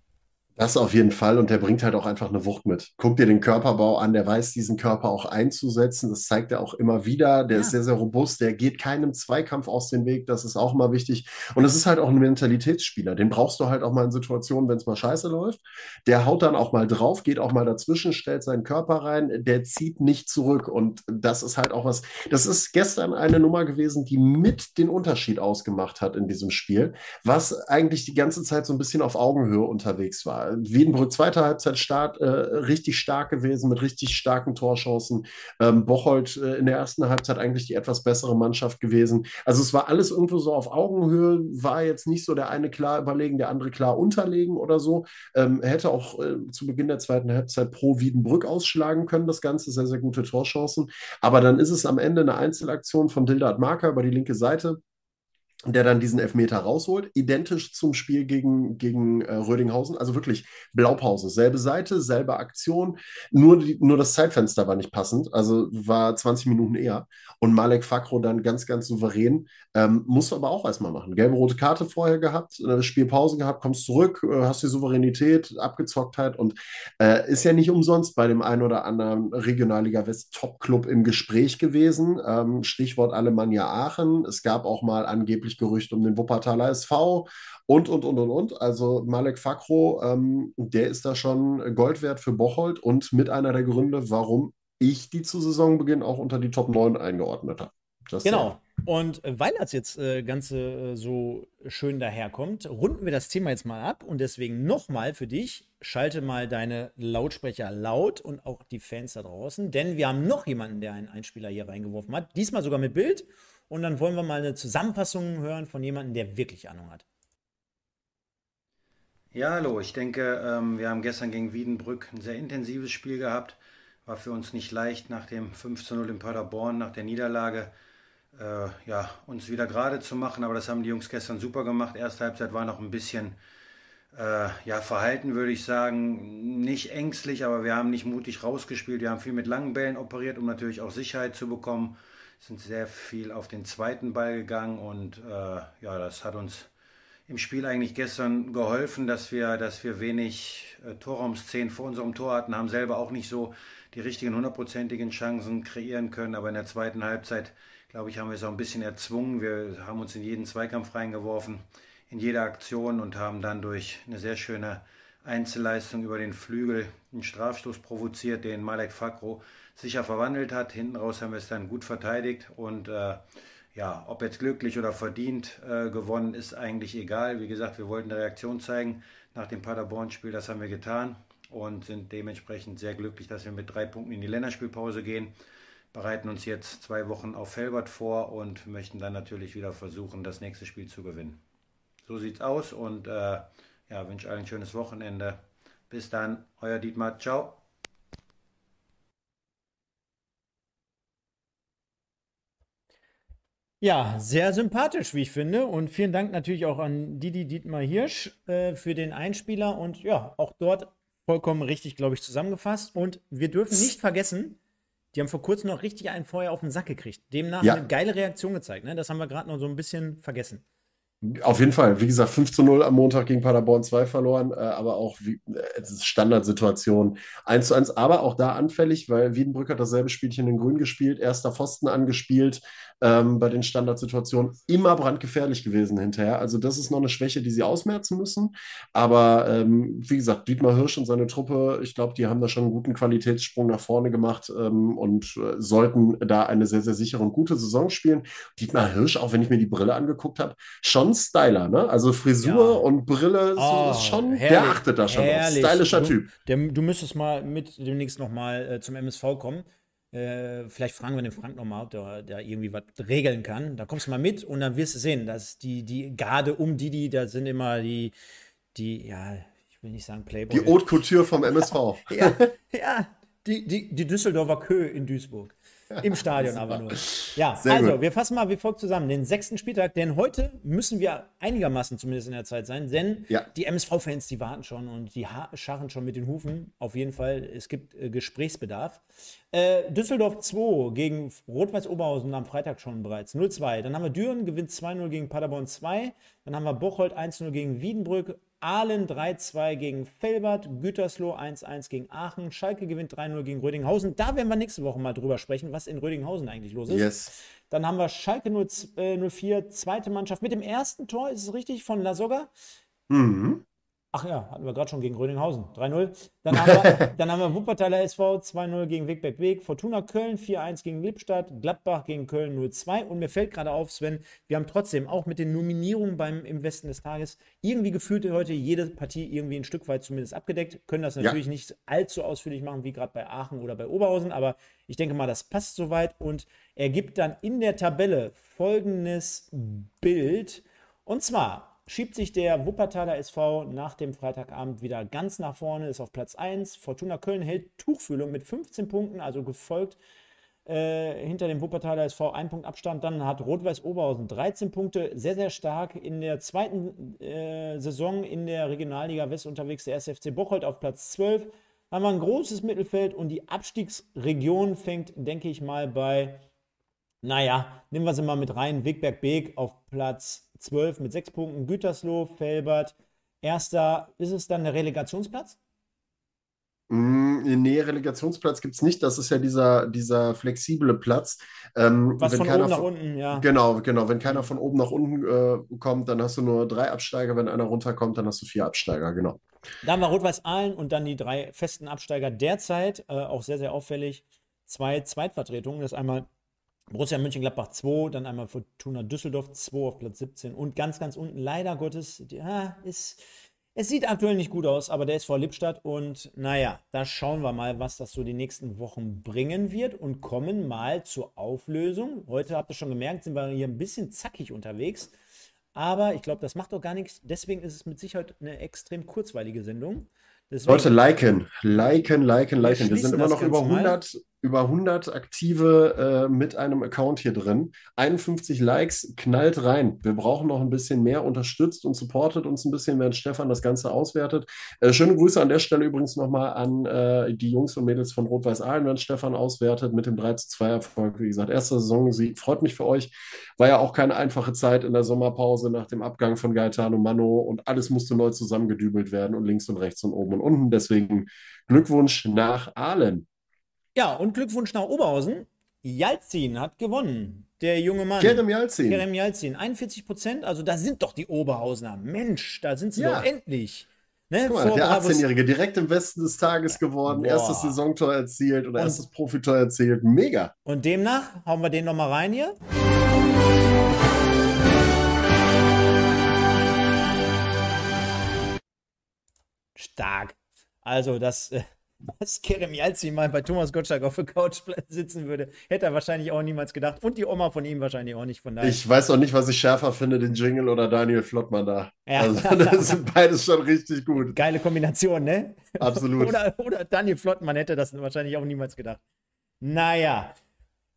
Das auf jeden Fall und der bringt halt auch einfach eine Wucht mit. Guck dir den Körperbau an, der weiß, diesen Körper auch einzusetzen. Das zeigt er auch immer wieder. Der ja. ist sehr, sehr robust, der geht keinem Zweikampf aus dem Weg. Das ist auch mal wichtig. Und es ist halt auch ein Mentalitätsspieler. Den brauchst du halt auch mal in Situationen, wenn es mal scheiße läuft. Der haut dann auch mal drauf, geht auch mal dazwischen, stellt seinen Körper rein. Der zieht nicht zurück. Und das ist halt auch was. Das ist gestern eine Nummer gewesen, die mit den Unterschied ausgemacht hat in diesem Spiel, was eigentlich die ganze Zeit so ein bisschen auf Augenhöhe unterwegs war. Wiedenbrück zweiter Halbzeit Start, äh, richtig stark gewesen mit richtig starken Torchancen. Ähm, Bocholt äh, in der ersten Halbzeit eigentlich die etwas bessere Mannschaft gewesen. Also es war alles irgendwo so auf Augenhöhe, war jetzt nicht so der eine klar überlegen, der andere klar unterlegen oder so. Ähm, hätte auch äh, zu Beginn der zweiten Halbzeit pro Wiedenbrück ausschlagen können, das Ganze, sehr, sehr gute Torchancen. Aber dann ist es am Ende eine Einzelaktion von Dildart Marker über die linke Seite der dann diesen Elfmeter rausholt, identisch zum Spiel gegen, gegen äh, Rödinghausen, also wirklich Blaupause, selbe Seite, selbe Aktion, nur, die, nur das Zeitfenster war nicht passend, also war 20 Minuten eher. Und Malek Fakro dann ganz, ganz souverän, ähm, musst du aber auch erstmal machen, gelbe, rote Karte vorher gehabt, äh, Spielpause gehabt, kommst zurück, äh, hast die Souveränität, Abgezocktheit. Und äh, ist ja nicht umsonst bei dem einen oder anderen Regionalliga West Top-Club im Gespräch gewesen, ähm, Stichwort Alemannia Aachen, es gab auch mal angeblich natürlich Gerücht um den Wuppertaler SV und, und, und, und, und. Also Malek Fakro, ähm, der ist da schon Gold wert für Bocholt und mit einer der Gründe, warum ich die zu Saisonbeginn auch unter die Top 9 eingeordnet habe. Genau. Und äh, weil das jetzt äh, Ganze äh, so schön daherkommt, runden wir das Thema jetzt mal ab und deswegen nochmal für dich, schalte mal deine Lautsprecher laut und auch die Fans da draußen, denn wir haben noch jemanden, der einen Einspieler hier reingeworfen hat, diesmal sogar mit Bild und dann wollen wir mal eine Zusammenfassung hören von jemandem, der wirklich Ahnung hat. Ja, hallo. Ich denke, ähm, wir haben gestern gegen Wiedenbrück ein sehr intensives Spiel gehabt. War für uns nicht leicht nach dem 5 zu 0 in Paderborn, nach der Niederlage, äh, ja, uns wieder gerade zu machen. Aber das haben die Jungs gestern super gemacht. Erste Halbzeit war noch ein bisschen äh, ja, verhalten, würde ich sagen. Nicht ängstlich, aber wir haben nicht mutig rausgespielt. Wir haben viel mit langen Bällen operiert, um natürlich auch Sicherheit zu bekommen sind sehr viel auf den zweiten Ball gegangen und äh, ja, das hat uns im Spiel eigentlich gestern geholfen, dass wir, dass wir wenig äh, Torraumszenen vor unserem Tor hatten, haben selber auch nicht so die richtigen hundertprozentigen Chancen kreieren können. Aber in der zweiten Halbzeit, glaube ich, haben wir es auch ein bisschen erzwungen. Wir haben uns in jeden Zweikampf reingeworfen, in jede Aktion und haben dann durch eine sehr schöne Einzelleistung über den Flügel einen Strafstoß provoziert, den Malek Fakro sicher verwandelt hat. Hinten raus haben wir es dann gut verteidigt und äh, ja, ob jetzt glücklich oder verdient äh, gewonnen, ist eigentlich egal. Wie gesagt, wir wollten eine Reaktion zeigen nach dem Paderborn-Spiel, das haben wir getan und sind dementsprechend sehr glücklich, dass wir mit drei Punkten in die Länderspielpause gehen. Bereiten uns jetzt zwei Wochen auf Felbert vor und möchten dann natürlich wieder versuchen, das nächste Spiel zu gewinnen. So sieht's aus und äh, ja, wünsche allen ein schönes Wochenende. Bis dann, euer Dietmar. Ciao. Ja, sehr sympathisch, wie ich finde. Und vielen Dank natürlich auch an Didi Dietmar Hirsch äh, für den Einspieler. Und ja, auch dort vollkommen richtig, glaube ich, zusammengefasst. Und wir dürfen nicht vergessen, die haben vor kurzem noch richtig einen Feuer auf den Sack gekriegt. Demnach ja. eine geile Reaktion gezeigt. Ne? Das haben wir gerade noch so ein bisschen vergessen. Auf jeden Fall. Wie gesagt, 5 zu 0 am Montag gegen Paderborn 2 verloren, äh, aber auch wie, äh, Standardsituation 1 zu 1, aber auch da anfällig, weil Wiedenbrück hat dasselbe Spielchen in Grün gespielt, erster Pfosten angespielt, ähm, bei den Standardsituationen immer brandgefährlich gewesen hinterher. Also das ist noch eine Schwäche, die sie ausmerzen müssen. Aber ähm, wie gesagt, Dietmar Hirsch und seine Truppe, ich glaube, die haben da schon einen guten Qualitätssprung nach vorne gemacht ähm, und äh, sollten da eine sehr, sehr sichere und gute Saison spielen. Dietmar Hirsch, auch wenn ich mir die Brille angeguckt habe, schon schon Styler, ne? Also Frisur ja. und Brille, oh, ist schon, herrlich, der achtet da schon herrlich. auf. Stylischer du, Typ. Der, du müsstest mal mit demnächst nochmal äh, zum MSV kommen. Äh, vielleicht fragen wir den Frank nochmal, ob der, der irgendwie was regeln kann. Da kommst du mal mit und dann wirst du sehen, dass die, die Garde um Didi, da sind immer die, die, ja, ich will nicht sagen Playboy. Die Haute Couture vom MSV. [LAUGHS] ja, ja die, die, die Düsseldorfer Kö in Duisburg. Im Stadion aber nur. Ja, Sehr also, gut. wir fassen mal wie folgt zusammen. Den sechsten Spieltag, denn heute müssen wir einigermaßen zumindest in der Zeit sein, denn ja. die MSV-Fans, die warten schon und die scharren schon mit den Hufen. Auf jeden Fall, es gibt äh, Gesprächsbedarf. Äh, Düsseldorf 2 gegen Rot-Weiß Oberhausen am Freitag schon bereits 0-2. Dann haben wir Düren, gewinnt 2-0 gegen Paderborn 2. Dann haben wir Bocholt 1-0 gegen Wiedenbrück. Aalen 3-2 gegen Felbert, Gütersloh 1-1 gegen Aachen, Schalke gewinnt 3-0 gegen Rödinghausen. Da werden wir nächste Woche mal drüber sprechen, was in Rödinghausen eigentlich los ist. Yes. Dann haben wir Schalke 04, äh, zweite Mannschaft mit dem ersten Tor, ist es richtig, von Lasogga. Mhm. Ach ja, hatten wir gerade schon gegen Rödinghausen. 3-0. Dann, haben wir, [LAUGHS] dann haben wir Wuppertaler SV 2-0 gegen Wegberg Weg. Fortuna Köln 4-1 gegen Lippstadt. Gladbach gegen Köln 0-2. Und mir fällt gerade auf, Sven, wir haben trotzdem auch mit den Nominierungen beim im Westen des Tages irgendwie gefühlt heute jede Partie irgendwie ein Stück weit zumindest abgedeckt. Können das natürlich ja. nicht allzu ausführlich machen wie gerade bei Aachen oder bei Oberhausen. Aber ich denke mal, das passt soweit und ergibt dann in der Tabelle folgendes Bild. Und zwar schiebt sich der Wuppertaler SV nach dem Freitagabend wieder ganz nach vorne, ist auf Platz 1. Fortuna Köln hält Tuchfühlung mit 15 Punkten, also gefolgt äh, hinter dem Wuppertaler SV ein Punkt Abstand. Dann hat Rot-Weiß Oberhausen 13 Punkte, sehr, sehr stark. In der zweiten äh, Saison in der Regionalliga West unterwegs der SFC Bocholt auf Platz 12. Haben wir ein großes Mittelfeld und die Abstiegsregion fängt, denke ich mal, bei, naja, nehmen wir sie mal mit rein, Wegberg-Beek auf Platz 12 mit 6 Punkten. Gütersloh, Felbert, erster. Ist es dann der Relegationsplatz? Mm, nee, Relegationsplatz gibt es nicht. Das ist ja dieser, dieser flexible Platz. Ähm, Was von oben nach unten, ja. Genau, genau. Wenn keiner von oben nach unten äh, kommt, dann hast du nur drei Absteiger. Wenn einer runterkommt, dann hast du vier Absteiger, genau. Da haben wir Rot-Weiß Aalen und dann die drei festen Absteiger derzeit. Äh, auch sehr, sehr auffällig. Zwei Zweitvertretungen. Das ist einmal Borussia Mönchengladbach 2, dann einmal Fortuna Düsseldorf 2 auf Platz 17 und ganz, ganz unten, leider Gottes, ja, ist, es sieht aktuell nicht gut aus, aber der ist vor Lippstadt und naja, da schauen wir mal, was das so die nächsten Wochen bringen wird und kommen mal zur Auflösung. Heute habt ihr schon gemerkt, sind wir hier ein bisschen zackig unterwegs, aber ich glaube, das macht doch gar nichts. Deswegen ist es mit Sicherheit eine extrem kurzweilige Sendung. Deswegen, Leute, liken, liken, liken, liken. Wir sind immer noch über 100, über 100 aktive äh, mit einem Account hier drin. 51 Likes, knallt rein. Wir brauchen noch ein bisschen mehr. Unterstützt und supportet uns ein bisschen, während Stefan das Ganze auswertet. Äh, schöne Grüße an der Stelle übrigens nochmal an äh, die Jungs und Mädels von Rot-Weiß Aalen, während Stefan auswertet mit dem 3 zu 2 Erfolg. Wie gesagt, erste Saisonsieg. Freut mich für euch. War ja auch keine einfache Zeit in der Sommerpause nach dem Abgang von Gaetano Mano und alles musste neu zusammengedübelt werden und links und rechts und oben und unten. Deswegen Glückwunsch nach Aalen. Ja, und Glückwunsch nach Oberhausen. Jalzin hat gewonnen. Der junge Mann. Kerem Jalzin. Kerem Jalzin. 41 Prozent. Also, da sind doch die Oberhausener. Mensch, da sind sie Ja. doch endlich. Ne? Guck mal, Vor der Bravos- 18-Jährige direkt im Westen des Tages geworden, Boah. erstes Saisontor erzielt oder Und- erstes Profitor erzielt. Mega. Und demnach hauen wir den nochmal rein hier. Stark. Also, dass, äh, dass Kerem Jalzin mal bei Thomas Gottschalk auf der Couch sitzen würde, hätte er wahrscheinlich auch niemals gedacht. Und die Oma von ihm wahrscheinlich auch nicht. Von daher. Ich weiß auch nicht, was ich schärfer finde, den Jingle oder Daniel Flottmann da. Ja. Also, [LAUGHS] das sind beides schon richtig gut. Geile Kombination, ne? Absolut. [LAUGHS] Oder, oder Daniel Flottmann hätte das wahrscheinlich auch niemals gedacht. Naja.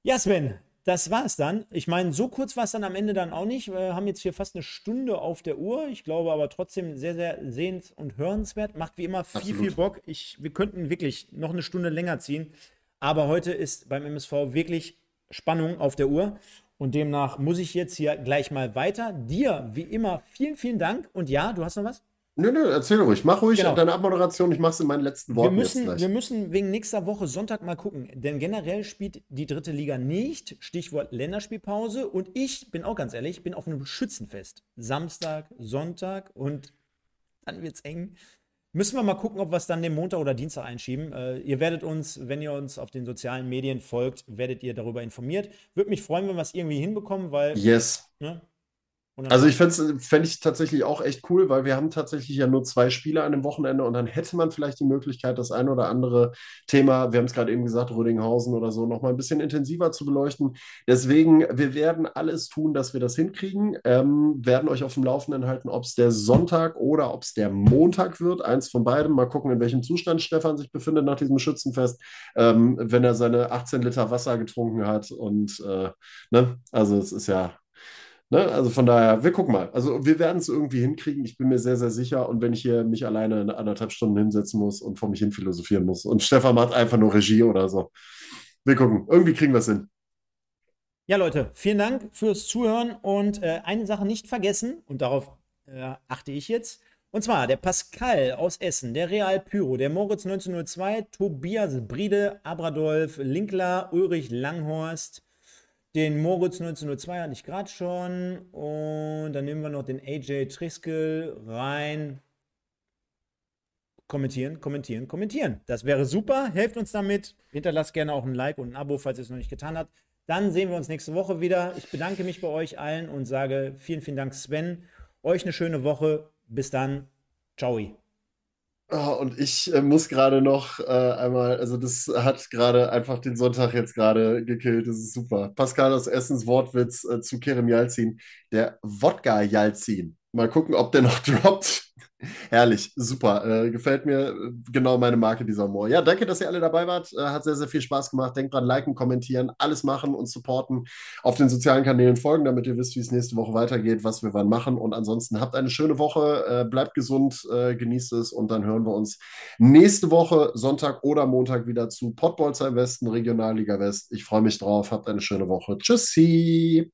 Ja, Sven, das war's dann. Ich meine, so kurz war es dann am Ende dann auch nicht. Wir haben jetzt hier fast eine Stunde auf der Uhr. Ich glaube aber trotzdem sehr, sehr sehens- und hörenswert. Macht wie immer viel, Absolut. viel Bock. Ich, wir könnten wirklich noch eine Stunde länger ziehen. Aber heute ist beim MSV wirklich Spannung auf der Uhr. Und demnach muss ich jetzt hier gleich mal weiter. Dir, wie immer, vielen, vielen Dank. Und ja, du hast noch was? Nö, nö, erzähl ruhig. Mach ruhig Genau. deine Abmoderation. Ich mach's in meinen letzten Wir Worten müssen, jetzt gleich. wir müssen wegen nächster Woche Sonntag mal gucken, denn generell spielt die dritte Liga nicht. Stichwort Länderspielpause. Und ich bin auch ganz ehrlich, bin auf einem Schützenfest. Samstag, Sonntag und dann wird's eng. Müssen wir mal gucken, ob wir es dann den Montag oder Dienstag einschieben. Äh, ihr werdet uns, wenn ihr uns auf den sozialen Medien folgt, werdet ihr darüber informiert. Würde mich freuen, wenn wir es irgendwie hinbekommen, weil. Yes. Ne? Also ich fände fänd ich tatsächlich auch echt cool, weil wir haben tatsächlich ja nur zwei Spiele an dem Wochenende und dann hätte man vielleicht die Möglichkeit, das ein oder andere Thema, wir haben es gerade eben gesagt, Rödinghausen oder so, noch mal ein bisschen intensiver zu beleuchten. Deswegen, wir werden alles tun, dass wir das hinkriegen, ähm, werden euch auf dem Laufenden halten, ob es der Sonntag oder ob es der Montag wird. Eins von beidem. Mal gucken, in welchem Zustand Stefan sich befindet nach diesem Schützenfest, ähm, wenn er seine 18 Liter Wasser getrunken hat und äh, ne, also es ist ja Ne? Also von daher, wir gucken mal. Also wir werden es irgendwie hinkriegen. Ich bin mir sehr, sehr sicher. Und wenn ich hier mich alleine in anderthalb Stunden hinsetzen muss und vor mich hin philosophieren muss und Stefan macht einfach nur Regie oder so. Wir gucken. Irgendwie kriegen wir es hin. Ja, Leute, vielen Dank fürs Zuhören und äh, eine Sache nicht vergessen, und darauf äh, achte ich jetzt. Und zwar der Pascal aus Essen, der Real Pyro, der Moritz 1902, Tobias Briede, Abradolf Linkler, Ulrich Langhorst, den Moritz 1902 hatte ich gerade schon. Und dann nehmen wir noch den AJ Triskel rein. Kommentieren, kommentieren, kommentieren. Das wäre super. Helft uns damit. Hinterlasst gerne auch ein Like und ein Abo, falls ihr es noch nicht getan habt. Dann sehen wir uns nächste Woche wieder. Ich bedanke mich bei euch allen und sage vielen, vielen Dank, Sven. Euch eine schöne Woche. Bis dann. Ciao. Oh, und ich äh, muss gerade noch äh, einmal, also das hat gerade einfach den Sonntag jetzt gerade gekillt. Das ist super. Pascal aus Essens Wortwitz äh, zu Kerem Jalzin. Der Wodka Jalzin. Mal gucken, ob der noch [LAUGHS] droppt. Herrlich, super. Äh, gefällt mir äh, genau meine Marke, dieser Humor. Ja, danke, dass ihr alle dabei wart. Äh, hat sehr, sehr viel Spaß gemacht. Denkt dran, liken, kommentieren, alles machen und supporten. Auf den sozialen Kanälen folgen, damit ihr wisst, wie es nächste Woche weitergeht, was wir wann machen. Und ansonsten habt eine schöne Woche, äh, bleibt gesund, äh, genießt es und dann hören wir uns nächste Woche, Sonntag oder Montag wieder zu Pottbolzer Westen, Regionalliga West. Ich freue mich drauf. Habt eine schöne Woche. Tschüssi.